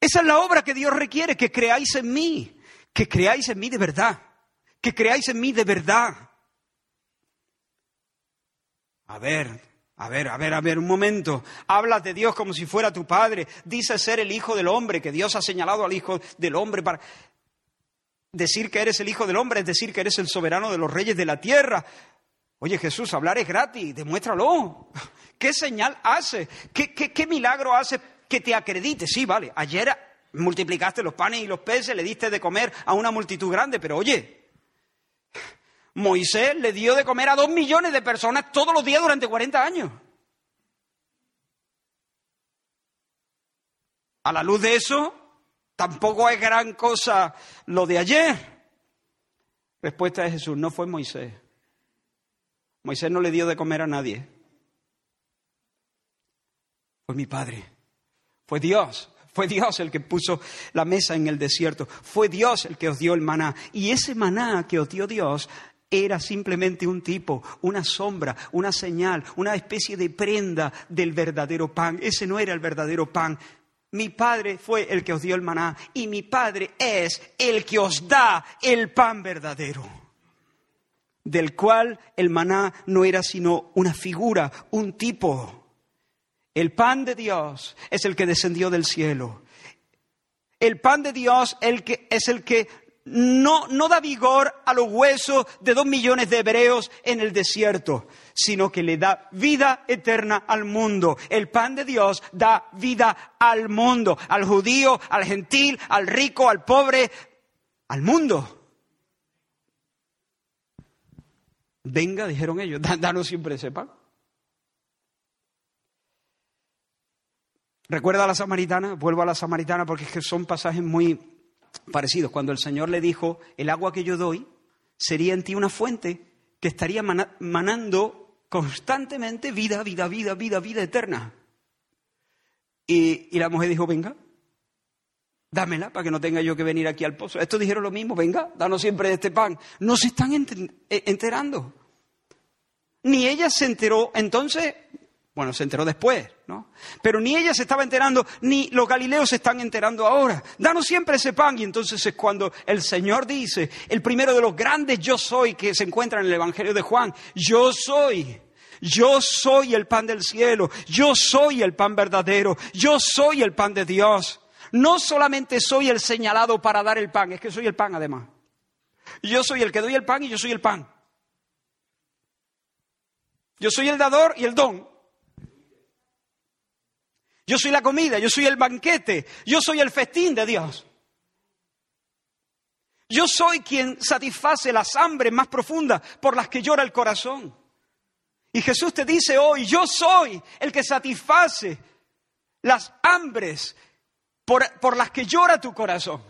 Esa es la obra que Dios requiere, que creáis en mí, que creáis en mí de verdad, que creáis en mí de verdad. A ver, a ver, a ver, a ver, un momento. Hablas de Dios como si fuera tu padre. Dices ser el hijo del hombre, que Dios ha señalado al hijo del hombre para decir que eres el hijo del hombre, es decir que eres el soberano de los reyes de la tierra. Oye Jesús, hablar es gratis, demuéstralo. *laughs* ¿Qué señal hace? ¿Qué, qué milagro hace que te acredite? Sí, vale, ayer multiplicaste los panes y los peces, le diste de comer a una multitud grande, pero oye, Moisés le dio de comer a dos millones de personas todos los días durante 40 años. A la luz de eso, tampoco es gran cosa lo de ayer. Respuesta de Jesús, no fue Moisés. Moisés no le dio de comer a nadie. Fue mi Padre. Fue Dios. Fue Dios el que puso la mesa en el desierto. Fue Dios el que os dio el maná. Y ese maná que os dio Dios era simplemente un tipo, una sombra, una señal, una especie de prenda del verdadero pan. Ese no era el verdadero pan. Mi Padre fue el que os dio el maná y mi Padre es el que os da el pan verdadero, del cual el maná no era sino una figura, un tipo. El pan de Dios es el que descendió del cielo. El pan de Dios el que, es el que no, no da vigor a los huesos de dos millones de hebreos en el desierto, sino que le da vida eterna al mundo. El pan de Dios da vida al mundo, al judío, al gentil, al rico, al pobre, al mundo. Venga, dijeron ellos, *laughs* danos siempre ese pan. ¿Recuerda a la samaritana? Vuelvo a la samaritana porque es que son pasajes muy parecidos. Cuando el Señor le dijo, el agua que yo doy sería en ti una fuente que estaría manando constantemente vida, vida, vida, vida, vida eterna. Y, la mujer dijo, venga, dámela para que no tenga yo que venir aquí al pozo. Estos dijeron lo mismo, venga, danos siempre este pan. No se están eh, enterando. Ni ella se enteró. Entonces, bueno, se enteró después, ¿no? Pero ni ella se estaba enterando, ni los galileos se están enterando ahora. Danos siempre ese pan. Y entonces es cuando el Señor dice, el primero de los grandes yo soy que se encuentra en el Evangelio de Juan, yo soy. Yo soy el pan del cielo, yo soy el pan verdadero, yo soy el pan de Dios. No solamente soy el señalado para dar el pan, es que soy el pan además. Yo soy el que doy el pan y yo soy el pan. Yo soy el dador y el don. Yo soy la comida, yo soy el banquete, yo soy el festín de Dios. Yo soy quien satisface las hambres más profundas por las que llora el corazón. Y Jesús te dice hoy, yo soy el que satisface las hambres por, por las que llora tu corazón.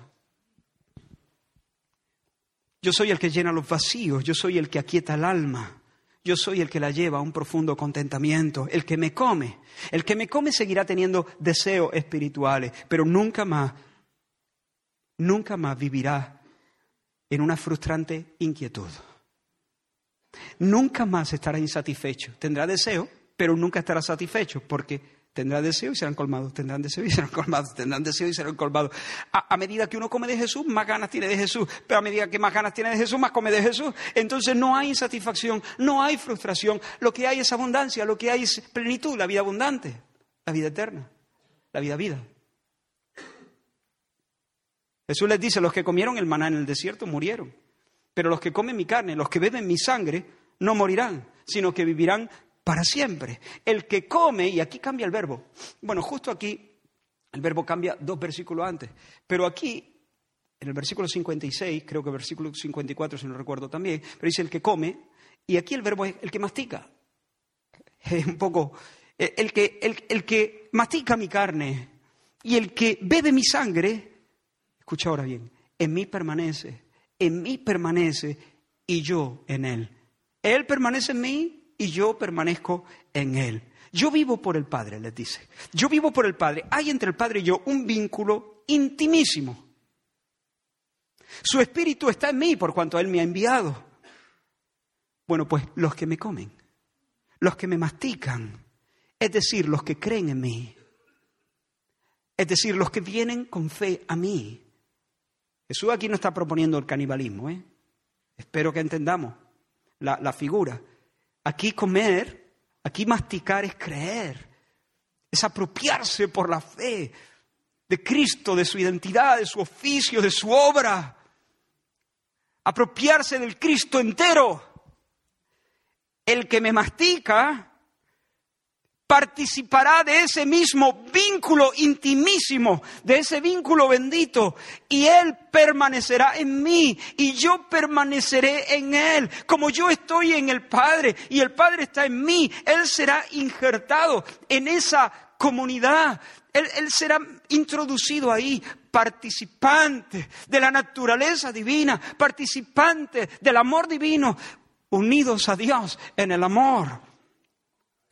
Yo soy el que llena los vacíos, yo soy el que aquieta el alma. Yo soy el que la lleva a un profundo contentamiento, el que me come. El que me come seguirá teniendo deseos espirituales, pero nunca más, nunca más vivirá en una frustrante inquietud. Nunca más estará insatisfecho. Tendrá deseo, pero nunca estará satisfecho porque Tendrán deseo y serán colmados, tendrán deseo y serán colmados, tendrán deseo y serán colmados. A, medida que uno come de Jesús, más ganas tiene de Jesús, pero a medida que más ganas tiene de Jesús, más come de Jesús. Entonces no hay insatisfacción, no hay frustración, lo que hay es abundancia, lo que hay es plenitud, la vida abundante, la vida eterna, la vida vida. Jesús les dice, los que comieron el maná en el desierto murieron, pero los que comen mi carne, los que beben mi sangre, no morirán, sino que vivirán para siempre. El que come, y aquí cambia el verbo. Bueno, justo aquí el verbo cambia dos versículos antes, pero aquí, en el versículo 56, creo que el versículo 54, si no recuerdo también, pero dice el que come, y aquí el verbo es el que mastica. *laughs* Es un poco, eh, el que, el que mastica mi carne y el que bebe mi sangre, escucha ahora bien, en mí permanece, en mí permanece y yo en él. Él permanece en mí y yo permanezco en Él. Yo vivo por el Padre, les dice. Yo vivo por el Padre. Hay entre el Padre y yo un vínculo intimísimo. Su espíritu está en mí por cuanto Él me ha enviado. Bueno, pues los que me comen, los que me mastican, es decir, los que creen en mí, es decir, los que vienen con fe a mí. Jesús aquí no está proponiendo el canibalismo, ¿eh? Espero que entendamos la, la figura. Aquí comer, aquí masticar es creer, es apropiarse por la fe de Cristo, de su identidad, de su oficio, de su obra. Apropiarse del Cristo entero. el que me mastica participará de ese mismo vínculo intimísimo, de ese vínculo bendito, y Él permanecerá en mí y yo permaneceré en Él. Como yo estoy en el Padre y el Padre está en mí, Él será injertado en esa comunidad. Él, será introducido ahí, participante de la naturaleza divina, participante del amor divino, unidos a Dios en el amor.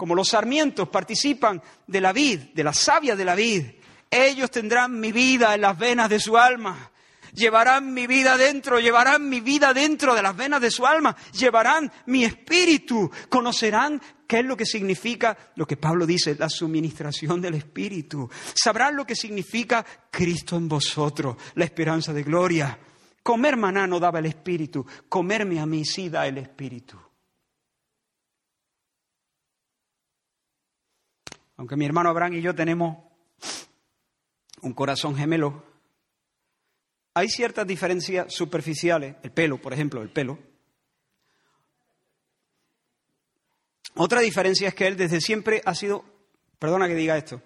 Como los sarmientos participan de la vid, de la savia de la vid, ellos tendrán mi vida en las venas de su alma. Llevarán mi vida dentro, llevarán mi vida dentro de las venas de su alma, llevarán mi espíritu, conocerán qué es lo que significa lo que Pablo dice, la suministración del espíritu. Sabrán lo que significa Cristo en vosotros, la esperanza de gloria. Comer maná no daba el espíritu, comerme a mí sí da el espíritu. Aunque mi hermano Abraham y yo tenemos un corazón gemelo, hay ciertas diferencias superficiales, el pelo, por ejemplo, el pelo. Otra diferencia es que él desde siempre ha sido, perdona que diga esto,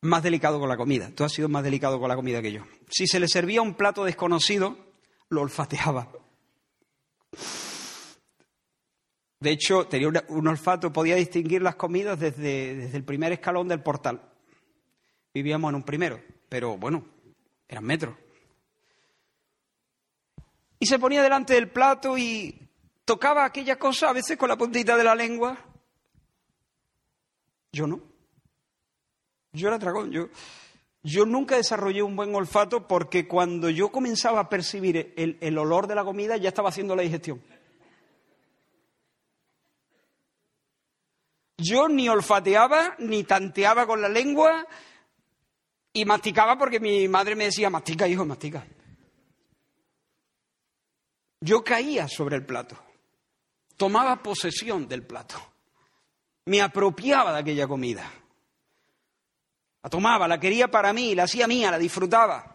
más delicado con la comida. Tú has sido más delicado con la comida que yo. Si se le servía un plato desconocido, lo olfateaba. De hecho, tenía un olfato, podía distinguir las comidas desde, desde el primer escalón del portal. Vivíamos en un primero, pero bueno, eran metros. Y se ponía delante del plato y tocaba aquella cosa a veces con la puntita de la lengua. Yo no. Yo era dragón. Yo, yo nunca desarrollé un buen olfato porque cuando yo comenzaba a percibir el, el olor de la comida ya estaba haciendo la digestión. Yo ni olfateaba, ni tanteaba con la lengua y masticaba porque mi madre me decía, mastica, hijo, mastica. Yo caía sobre el plato, tomaba posesión del plato, me apropiaba de aquella comida. La tomaba, la quería para mí, la hacía mía, la disfrutaba.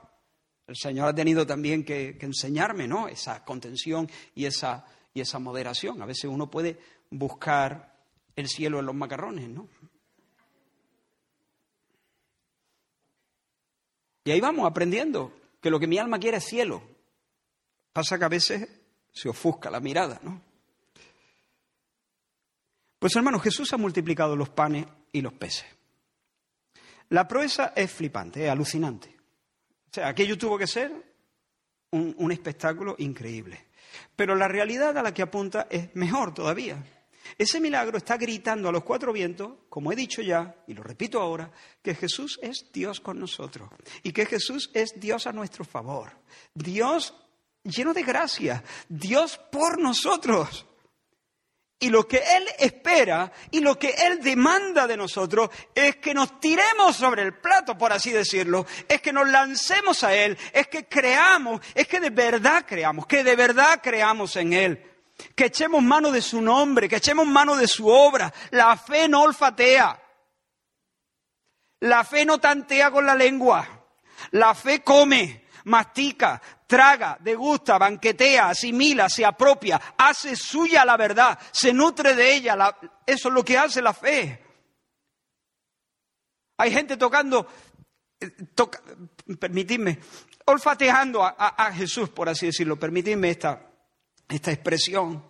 El Señor ha tenido también que, enseñarme, ¿no? Esa contención y esa, y esa moderación. A veces uno puede buscar el cielo en los macarrones, ¿no? Y ahí vamos aprendiendo que lo que mi alma quiere es cielo. Pasa que a veces se ofusca la mirada, ¿no? Pues hermano, Jesús ha multiplicado los panes y los peces. La proeza es flipante, es alucinante. O sea, aquello tuvo que ser un, un espectáculo increíble. Pero la realidad a la que apunta es mejor todavía. Ese milagro está gritando a los cuatro vientos, como he dicho ya, y lo repito ahora, que Jesús es Dios con nosotros y que Jesús es Dios a nuestro favor. Dios lleno de gracia, Dios por nosotros. Y lo que Él espera y lo que Él demanda de nosotros es que nos tiremos sobre el plato, por así decirlo, es que nos lancemos a Él, es que creamos, es que de verdad creamos, que de verdad creamos en Él que echemos mano de su nombre, que echemos mano de su obra. La fe no olfatea. La fe no tantea con la lengua. La fe come, mastica, traga, degusta, banquetea, asimila, se apropia, hace suya la verdad, se nutre de ella. eso es lo que hace la fe. Hay gente tocando, eh, permitidme, olfateando a, a Jesús, por así decirlo. Permitidme esta, esta expresión.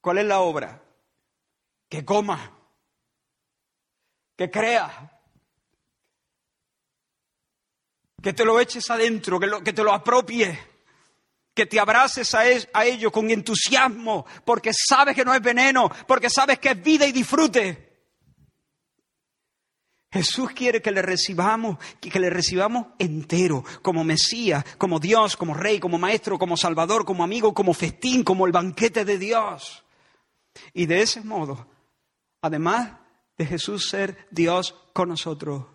¿Cuál es la obra? Que coma, que crea, que te lo eches adentro, que, que te lo apropie, que te abraces a, a ello con entusiasmo, porque sabes que no es veneno, porque sabes que es vida y disfrute. Jesús quiere que le recibamos, que le recibamos entero, como Mesías, como Dios, como Rey, como Maestro, como Salvador, como amigo, como festín, como el banquete de Dios. Y de ese modo, además de Jesús ser Dios con nosotros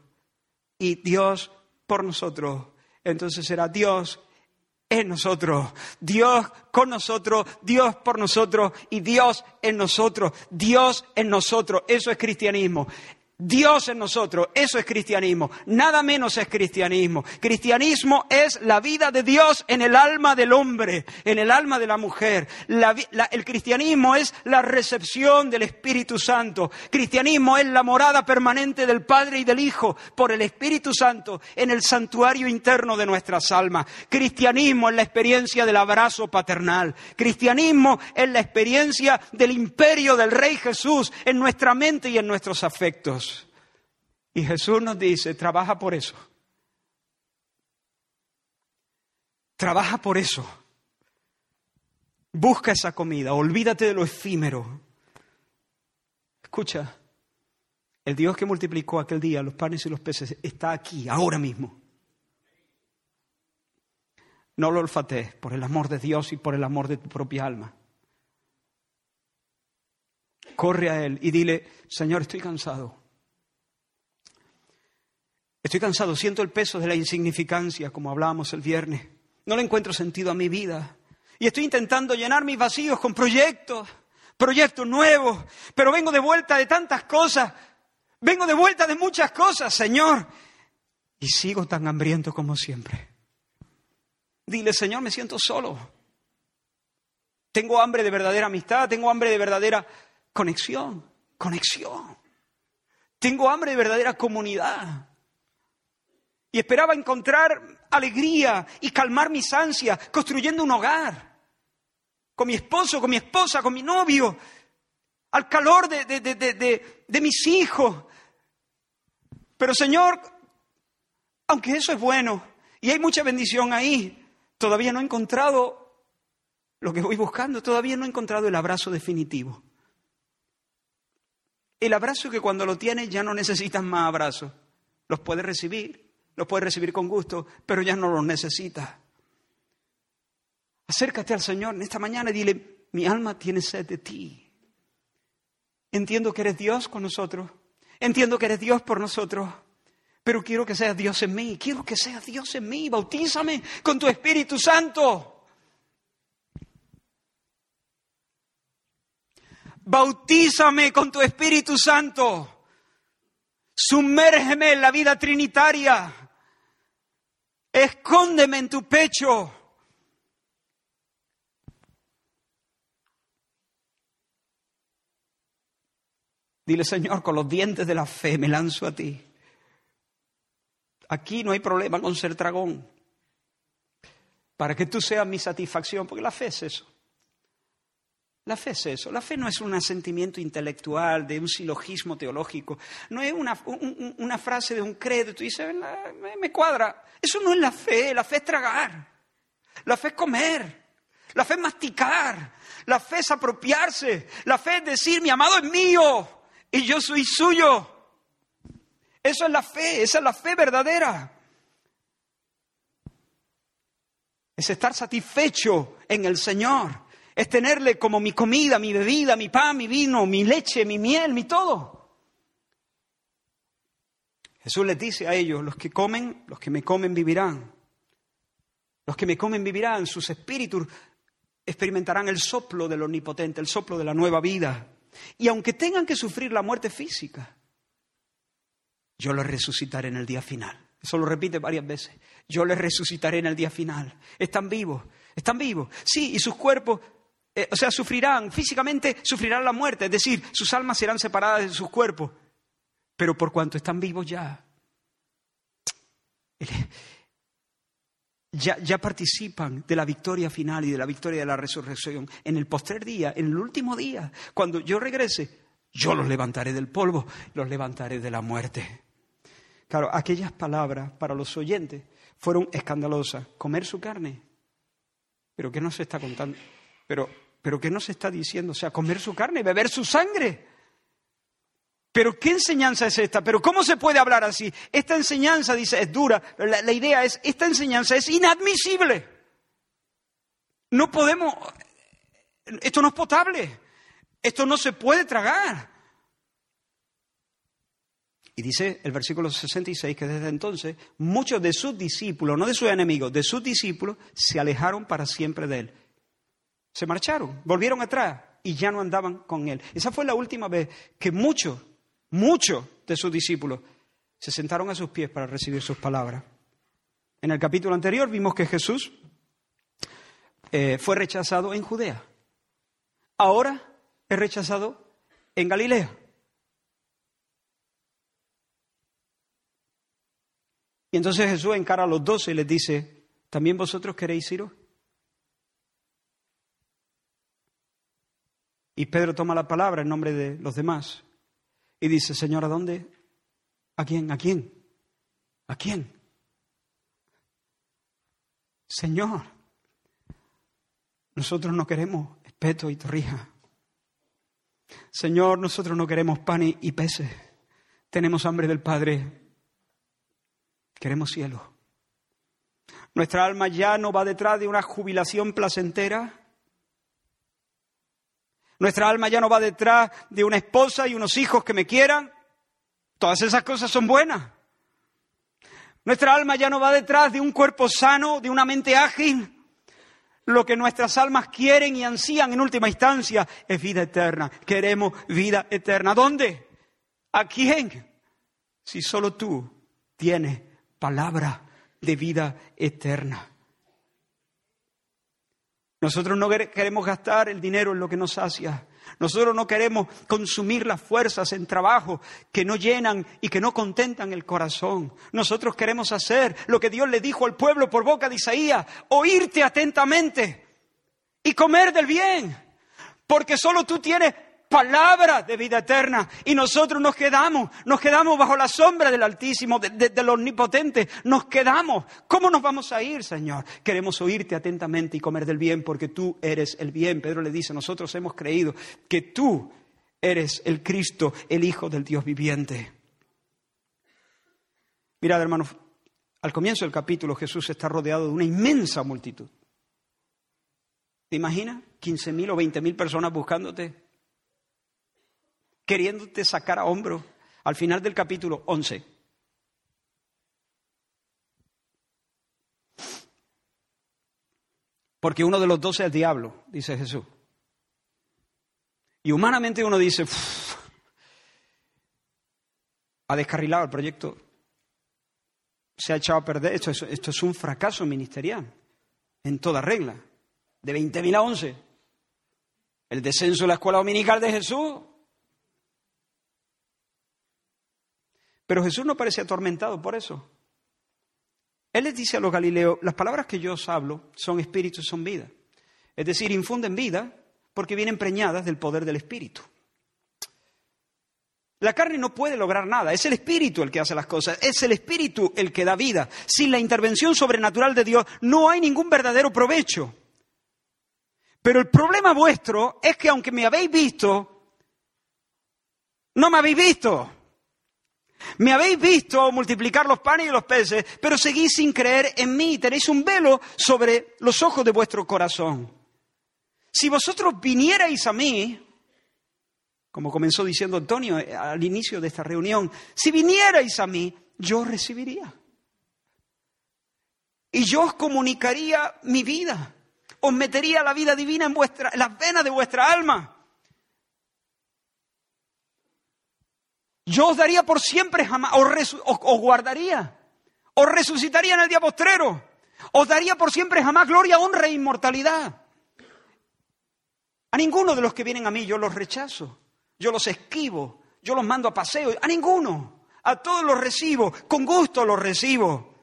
y Dios por nosotros, entonces será Dios en nosotros, Dios con nosotros, Dios por nosotros y Dios en nosotros, Dios en nosotros. Eso es cristianismo Dios en nosotros, eso es cristianismo, nada menos es cristianismo. Cristianismo es la vida de Dios en el alma del hombre, en el alma de la mujer. el cristianismo es la recepción del Espíritu Santo. Cristianismo es la morada permanente del Padre y del Hijo por el Espíritu Santo en el santuario interno de nuestras almas. Cristianismo es la experiencia del abrazo paternal. Cristianismo es la experiencia del imperio del Rey Jesús en nuestra mente y en nuestros afectos. Y Jesús nos dice, trabaja por eso. Trabaja por eso. Busca esa comida, olvídate de lo efímero. Escucha, el Dios que multiplicó aquel día los panes y los peces está aquí, ahora mismo. No lo olfatees por el amor de Dios y por el amor de tu propia alma. Corre a Él y dile, Señor, estoy cansado. Estoy cansado, siento el peso de la insignificancia, como hablábamos el viernes. No le encuentro sentido a mi vida. Y estoy intentando llenar mis vacíos con proyectos, proyectos nuevos, pero vengo de vuelta de tantas cosas. Vengo de vuelta de muchas cosas, Señor. Y sigo tan hambriento como siempre. Dile, Señor, me siento solo. Tengo hambre de verdadera amistad, tengo hambre de verdadera conexión, conexión. Tengo hambre de verdadera comunidad y esperaba encontrar alegría y calmar mis ansias construyendo un hogar con mi esposo, con mi esposa, con mi novio, al calor de, de, mis hijos. Pero Señor, aunque eso es bueno y hay mucha bendición ahí, todavía no he encontrado lo que voy buscando, todavía no he encontrado el abrazo definitivo. El abrazo que cuando lo tienes ya no necesitas más abrazos, los puedes recibir lo puedes recibir con gusto, pero ya no lo necesitas. Acércate al Señor en esta mañana y dile, mi alma tiene sed de ti. Entiendo que eres Dios con nosotros. Entiendo que eres Dios por nosotros. Pero quiero que seas Dios en mí. Quiero que seas Dios en mí. Bautízame con tu Espíritu Santo. Bautízame con tu Espíritu Santo. Sumérgeme en la vida trinitaria. Escóndeme en tu pecho. Dile, Señor, con los dientes de la fe me lanzo a ti. Aquí no hay problema con ser dragón. Para que tú seas mi satisfacción, porque la fe es eso. La fe es eso. La fe no es un sentimiento intelectual, de un silogismo teológico. No es una, frase de un credo. Tú dices, me cuadra. Eso no es la fe. La fe es tragar. La fe es comer. La fe es masticar. La fe es apropiarse. La fe es decir, mi amado es mío y yo soy suyo. Eso es la fe. Esa es la fe verdadera. Es estar satisfecho en el Señor es tenerle como mi comida, mi bebida, mi pan, mi vino, mi leche, mi miel, mi todo. Jesús les dice a ellos, los que comen, los que me comen vivirán. Los que me comen vivirán, sus espíritus experimentarán el soplo del omnipotente, el soplo de la nueva vida. Y aunque tengan que sufrir la muerte física, yo los resucitaré en el día final. Eso lo repite varias veces. Yo les resucitaré en el día final. Están vivos, están vivos. Sí, y sus cuerpos eh, o sea, sufrirán, físicamente sufrirán la muerte, es decir, sus almas serán separadas de sus cuerpos, pero por cuanto están vivos ya, ya, participan de la victoria final y de la victoria de la resurrección. En el postrer día, en el último día, cuando yo regrese, yo los levantaré del polvo, los levantaré de la muerte. Claro, aquellas palabras para los oyentes fueron escandalosas. Comer su carne. Pero ¿qué nos está contando? Pero ¿Pero qué nos está diciendo? O sea, comer su carne, beber su sangre. ¿Pero qué enseñanza es esta? ¿Pero cómo se puede hablar así? Esta enseñanza, dice, es dura. La, la idea es, esta enseñanza es inadmisible. No podemos, esto no es potable. Esto no se puede tragar. Y dice el versículo 66 que desde entonces muchos de sus discípulos, no de sus enemigos, de sus discípulos, se alejaron para siempre de él. Se marcharon, volvieron atrás y ya no andaban con él. Esa fue la última vez que muchos, muchos de sus discípulos se sentaron a sus pies para recibir sus palabras. En el capítulo anterior vimos que Jesús eh, fue rechazado en Judea. Ahora es rechazado en Galilea. Y entonces Jesús encara a los doce y les dice, ¿también vosotros queréis iros? Y Pedro toma la palabra en nombre de los demás y dice, Señor, ¿a dónde? ¿A quién? ¿A quién? ¿A quién? Señor, nosotros no queremos espeto y torrija. Señor, nosotros no queremos pan y peces. Tenemos hambre del Padre Queremos cielo. Nuestra alma ya no va detrás de una jubilación placentera. Nuestra alma ya no va detrás de una esposa y unos hijos que me quieran. Todas esas cosas son buenas. Nuestra alma ya no va detrás de un cuerpo sano, de una mente ágil. Lo que nuestras almas quieren y ansían en última instancia es vida eterna. Queremos vida eterna. ¿Dónde? ¿A quién? Si solo tú tienes palabra de vida eterna. Nosotros no queremos gastar el dinero en lo que nos sacia. Nosotros no queremos consumir las fuerzas en trabajo que no llenan y que no contentan el corazón. Nosotros queremos hacer lo que Dios le dijo al pueblo por boca de Isaías, oírte atentamente y comer del bien, porque solo tú tienes palabra de vida eterna. Y nosotros nos quedamos, nos quedamos bajo la sombra del Altísimo, del Omnipotente. Nos quedamos. ¿Cómo nos vamos a ir, Señor? Queremos oírte atentamente y comer del bien porque tú eres el bien. Pedro le dice, nosotros hemos creído que tú eres el Cristo, el Hijo del Dios viviente. Mirad, hermanos, al comienzo del capítulo Jesús está rodeado de una inmensa multitud. ¿Te imaginas? 15.000 o 20.000 personas buscándote queriéndote sacar a hombro al final del capítulo 11. Porque uno de los dos es el diablo, dice Jesús. Y humanamente uno dice, ha descarrilado el proyecto, se ha echado a perder, esto es, esto es un fracaso ministerial, en toda regla, de 20.000 a 11. El descenso de la escuela dominical de Jesús Pero Jesús no parece atormentado por eso. Él les dice a los galileos, las palabras que yo os hablo son espíritu y son vida. Es decir, infunden vida porque vienen preñadas del poder del espíritu. La carne no puede lograr nada, es el espíritu el que hace las cosas, es el espíritu el que da vida. Sin la intervención sobrenatural de Dios no hay ningún verdadero provecho. Pero el problema vuestro es que aunque me habéis visto, no me habéis visto. Me habéis visto multiplicar los panes y los peces, pero seguís sin creer en mí. Tenéis un velo sobre los ojos de vuestro corazón. Si vosotros vinierais a mí, como comenzó diciendo Antonio eh, al inicio de esta reunión, si vinierais a mí, yo recibiría. Y yo os comunicaría mi vida. Os metería la vida divina en, vuestra, en las venas de vuestra alma. Yo os daría por siempre jamás, os, os, guardaría, os resucitaría en el día postrero, os daría por siempre jamás gloria, honra e inmortalidad. A ninguno de los que vienen a mí yo los rechazo, yo los esquivo, yo los mando a paseo, a ninguno, a todos los recibo, con gusto los recibo.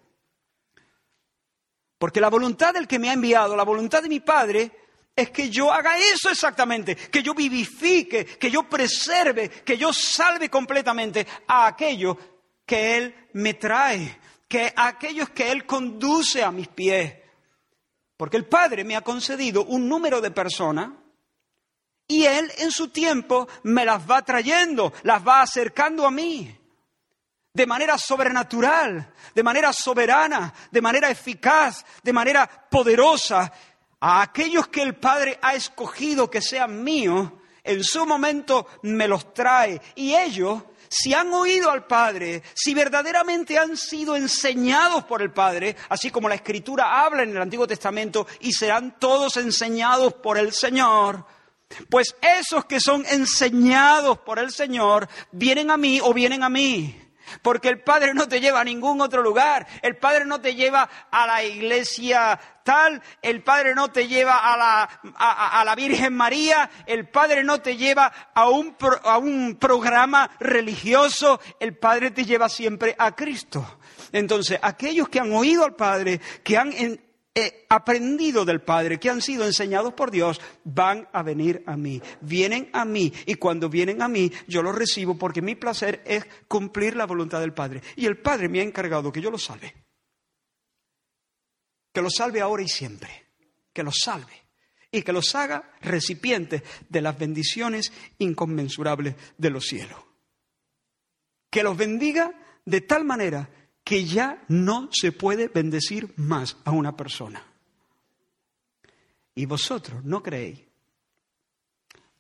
Porque la voluntad del que me ha enviado, la voluntad de mi Padre, es que yo haga eso exactamente, que yo vivifique, que yo preserve, que yo salve completamente a aquello que Él me trae, que a aquellos que Él conduce a mis pies. Porque el Padre me ha concedido un número de personas y Él en su tiempo me las va trayendo, las va acercando a mí. De manera sobrenatural, de manera soberana, de manera eficaz, de manera poderosa a aquellos que el Padre ha escogido que sean míos, en su momento me los trae. Y ellos, si han oído al Padre, si verdaderamente han sido enseñados por el Padre, así como la Escritura habla en el Antiguo Testamento, y serán todos enseñados por el Señor, Pues esos que son enseñados por el Señor vienen a mí o vienen a mí. Porque el Padre no te lleva a ningún otro lugar. El Padre no te lleva a la iglesia tal. El Padre no te lleva a la, a, la Virgen María. El Padre no te lleva a un, a un programa religioso. El Padre te lleva siempre a Cristo. Entonces, aquellos que han oído al Padre, que han he aprendido del Padre, que han sido enseñados por Dios, van a venir a mí. Vienen a mí y cuando vienen a mí yo los recibo porque mi placer es cumplir la voluntad del Padre. Y el Padre me ha encargado que yo los salve. Que los salve ahora y siempre. Que los salve. Y que los haga recipientes de las bendiciones inconmensurables de los cielos. Que los bendiga de tal manera que ya no se puede bendecir más a una persona. Y vosotros no creéis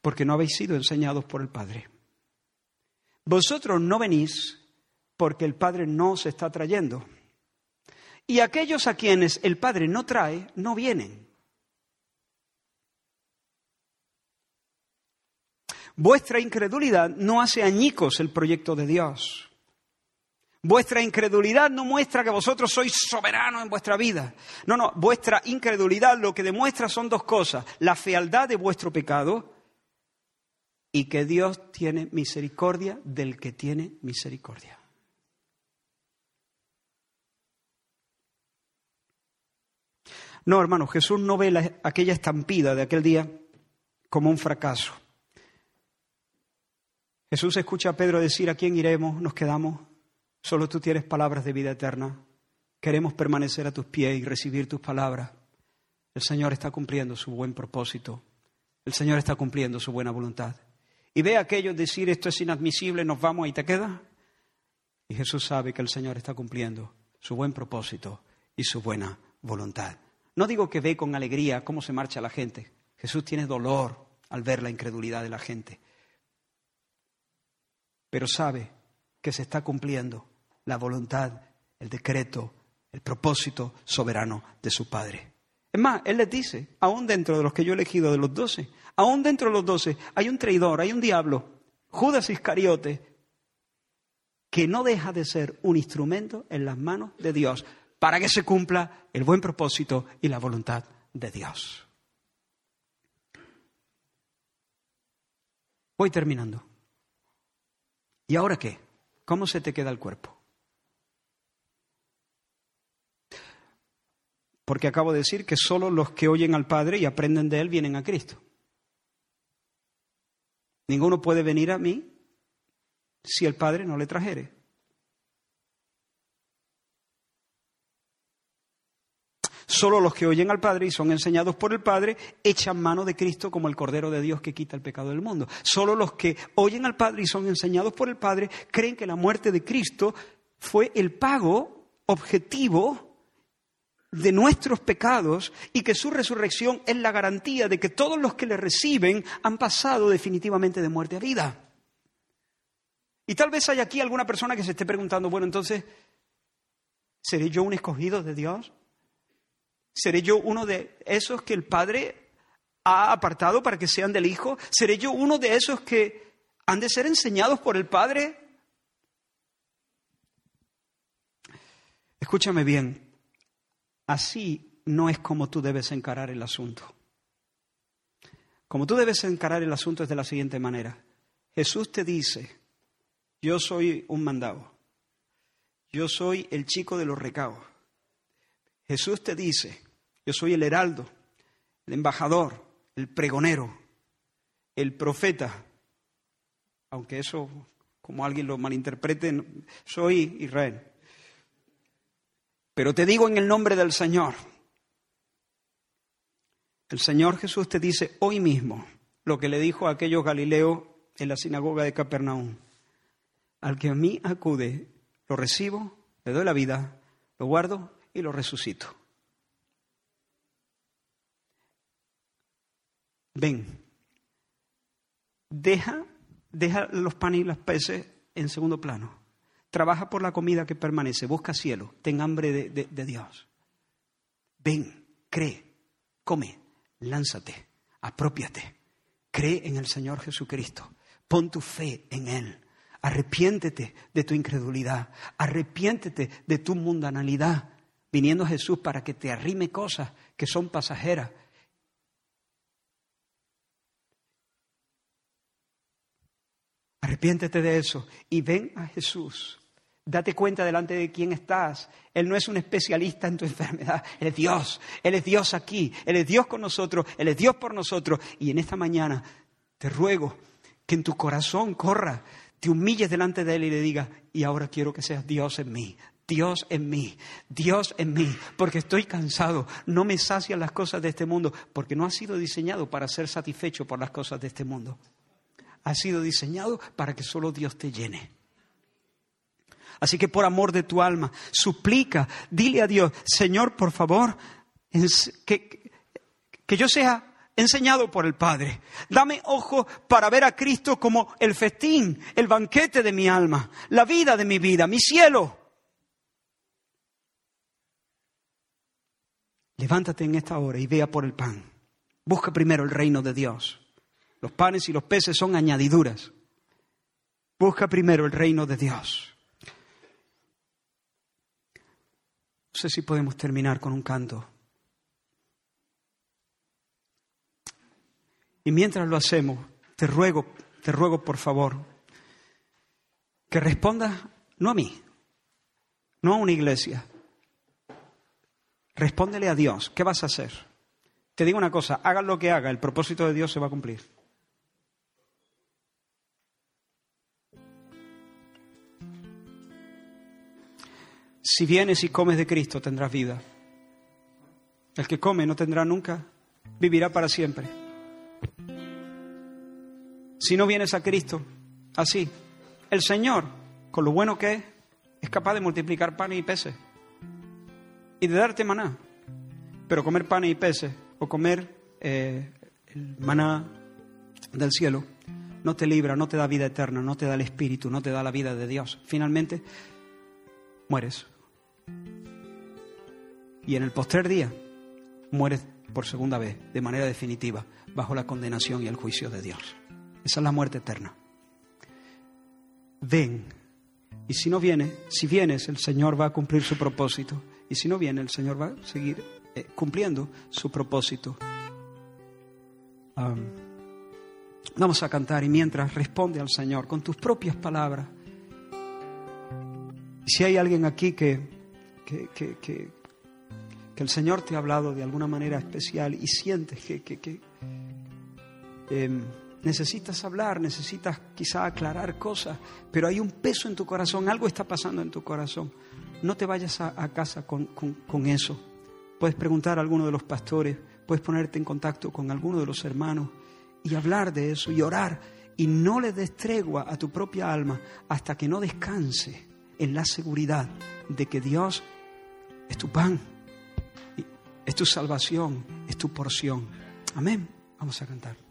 porque no habéis sido enseñados por el Padre. Vosotros no venís porque el Padre no se está trayendo. Y aquellos a quienes el Padre no trae, no vienen. Vuestra incredulidad no hace añicos el proyecto de Dios. Vuestra incredulidad no muestra que vosotros sois soberanos en vuestra vida. No, no, vuestra incredulidad lo que demuestra son dos cosas. La fealdad de vuestro pecado y que Dios tiene misericordia del que tiene misericordia. No, hermano, Jesús no ve aquella estampida de aquel día como un fracaso. Jesús escucha a Pedro decir, ¿a quién iremos? ¿Nos quedamos? Solo tú tienes palabras de vida eterna. Queremos permanecer a tus pies y recibir tus palabras. El Señor está cumpliendo su buen propósito. El Señor está cumpliendo su buena voluntad. Y ve a aquellos decir esto es inadmisible, nos vamos y te queda. Y Jesús sabe que el Señor está cumpliendo su buen propósito y su buena voluntad. No digo que ve con alegría cómo se marcha la gente. Jesús tiene dolor al ver la incredulidad de la gente. Pero sabe que se está cumpliendo la voluntad, el decreto, el propósito soberano de su Padre. Es más, Él les dice, aún dentro de los que yo he elegido de los doce, aún dentro de los doce hay un traidor, hay un diablo, Judas Iscariote, que no deja de ser un instrumento en las manos de Dios para que se cumpla el buen propósito y la voluntad de Dios. Voy terminando. ¿Y ahora qué? ¿Cómo se te queda el cuerpo? Porque acabo de decir que solo los que oyen al Padre y aprenden de Él vienen a Cristo. Ninguno puede venir a mí si el Padre no le trajere. Solo los que oyen al Padre y son enseñados por el Padre echan mano de Cristo como el Cordero de Dios que quita el pecado del mundo. Solo los que oyen al Padre y son enseñados por el Padre creen que la muerte de Cristo fue el pago objetivo de nuestros pecados y que su resurrección es la garantía de que todos los que le reciben han pasado definitivamente de muerte a vida. Y tal vez hay aquí alguna persona que se esté preguntando, bueno, entonces, ¿seré yo un escogido de Dios? ¿Seré yo uno de esos que el Padre ha apartado para que sean del Hijo? ¿Seré yo uno de esos que han de ser enseñados por el Padre? Escúchame bien, Así no es como tú debes encarar el asunto. Como tú debes encarar el asunto es de la siguiente manera. Jesús te dice, yo soy un mandado, yo soy el chico de los recados. Jesús te dice, yo soy el heraldo, el embajador, el pregonero, el profeta, aunque eso, como alguien lo malinterprete, soy Israel. Pero te digo en el nombre del Señor. El Señor Jesús te dice hoy mismo lo que le dijo a aquellos galileos en la sinagoga de Capernaum. Al que a mí acude, lo recibo, le doy la vida, lo guardo y lo resucito. Ven, deja, deja los panes y los peces en segundo plano. Trabaja por la comida que permanece, busca cielo, ten hambre de, Dios. Ven, cree, come, lánzate, apropiate Cree en el Señor Jesucristo. Pon tu fe en Él. Arrepiéntete de tu incredulidad. Arrepiéntete de tu mundanalidad. Viniendo Jesús para que te arrime cosas que son pasajeras. Arrepiéntete de eso y ven a Jesús. Date cuenta delante de quién estás. Él no es un especialista en tu *laughs* enfermedad. Él es Dios. Él es Dios aquí. Él es Dios con nosotros. Él es Dios por nosotros. Y en esta mañana te ruego que en tu corazón corra, te humilles delante de Él y le digas, y ahora quiero que seas Dios en mí. Dios en mí, Dios en mí, porque estoy cansado, no me sacian las cosas de este mundo, porque no ha sido diseñado para ser satisfecho por las cosas de este mundo. Ha sido diseñado para que solo Dios te llene. Así que por amor de tu alma, suplica, dile a Dios, Señor, por favor, que, que yo sea enseñado por el Padre. Dame ojo para ver a Cristo como el festín, el banquete de mi alma, la vida de mi vida, mi cielo. Levántate en esta hora y vea por el pan. Busca primero el reino de Dios. Los panes y los peces son añadiduras. Busca primero el reino de Dios. No sé si podemos terminar con un canto. Y mientras lo hacemos, te ruego, te ruego por favor, que respondas no a mí, no a una iglesia. Respóndele a Dios, ¿qué vas a hacer? Te digo una cosa, hagan lo que haga, el propósito de Dios se va a cumplir. Si vienes y comes de Cristo, tendrás vida. El que come no tendrá nunca, vivirá para siempre. Si no vienes a Cristo, así, el Señor, con lo bueno que es, es capaz de multiplicar panes y peces y de darte maná. Pero comer panes y peces o comer eh, el maná del cielo no te libra, no te da vida eterna, no te da el Espíritu, no te da la vida de Dios. Finalmente, mueres. Y en el postrer día, mueres por segunda vez, de manera definitiva, bajo la condenación y el juicio de Dios. Esa es la muerte eterna. Ven. Y si no viene, si vienes, el Señor va a cumplir su propósito. Y si no viene, el Señor va a seguir eh, cumpliendo su propósito. vamos a cantar y mientras responde al Señor con tus propias palabras. Si hay alguien aquí que, que, el Señor te ha hablado de alguna manera especial y sientes que, em, necesitas hablar, necesitas quizá aclarar cosas, pero hay un peso en tu corazón, algo está pasando en tu corazón. No te vayas a, casa con, con, eso. Puedes preguntar a alguno de los pastores, puedes ponerte en contacto con alguno de los hermanos y hablar de eso y orar. Y no le des tregua a tu propia alma hasta que no descanse en la seguridad de que Dios es tu pan, es tu salvación, es tu porción. Amén. Vamos a cantar.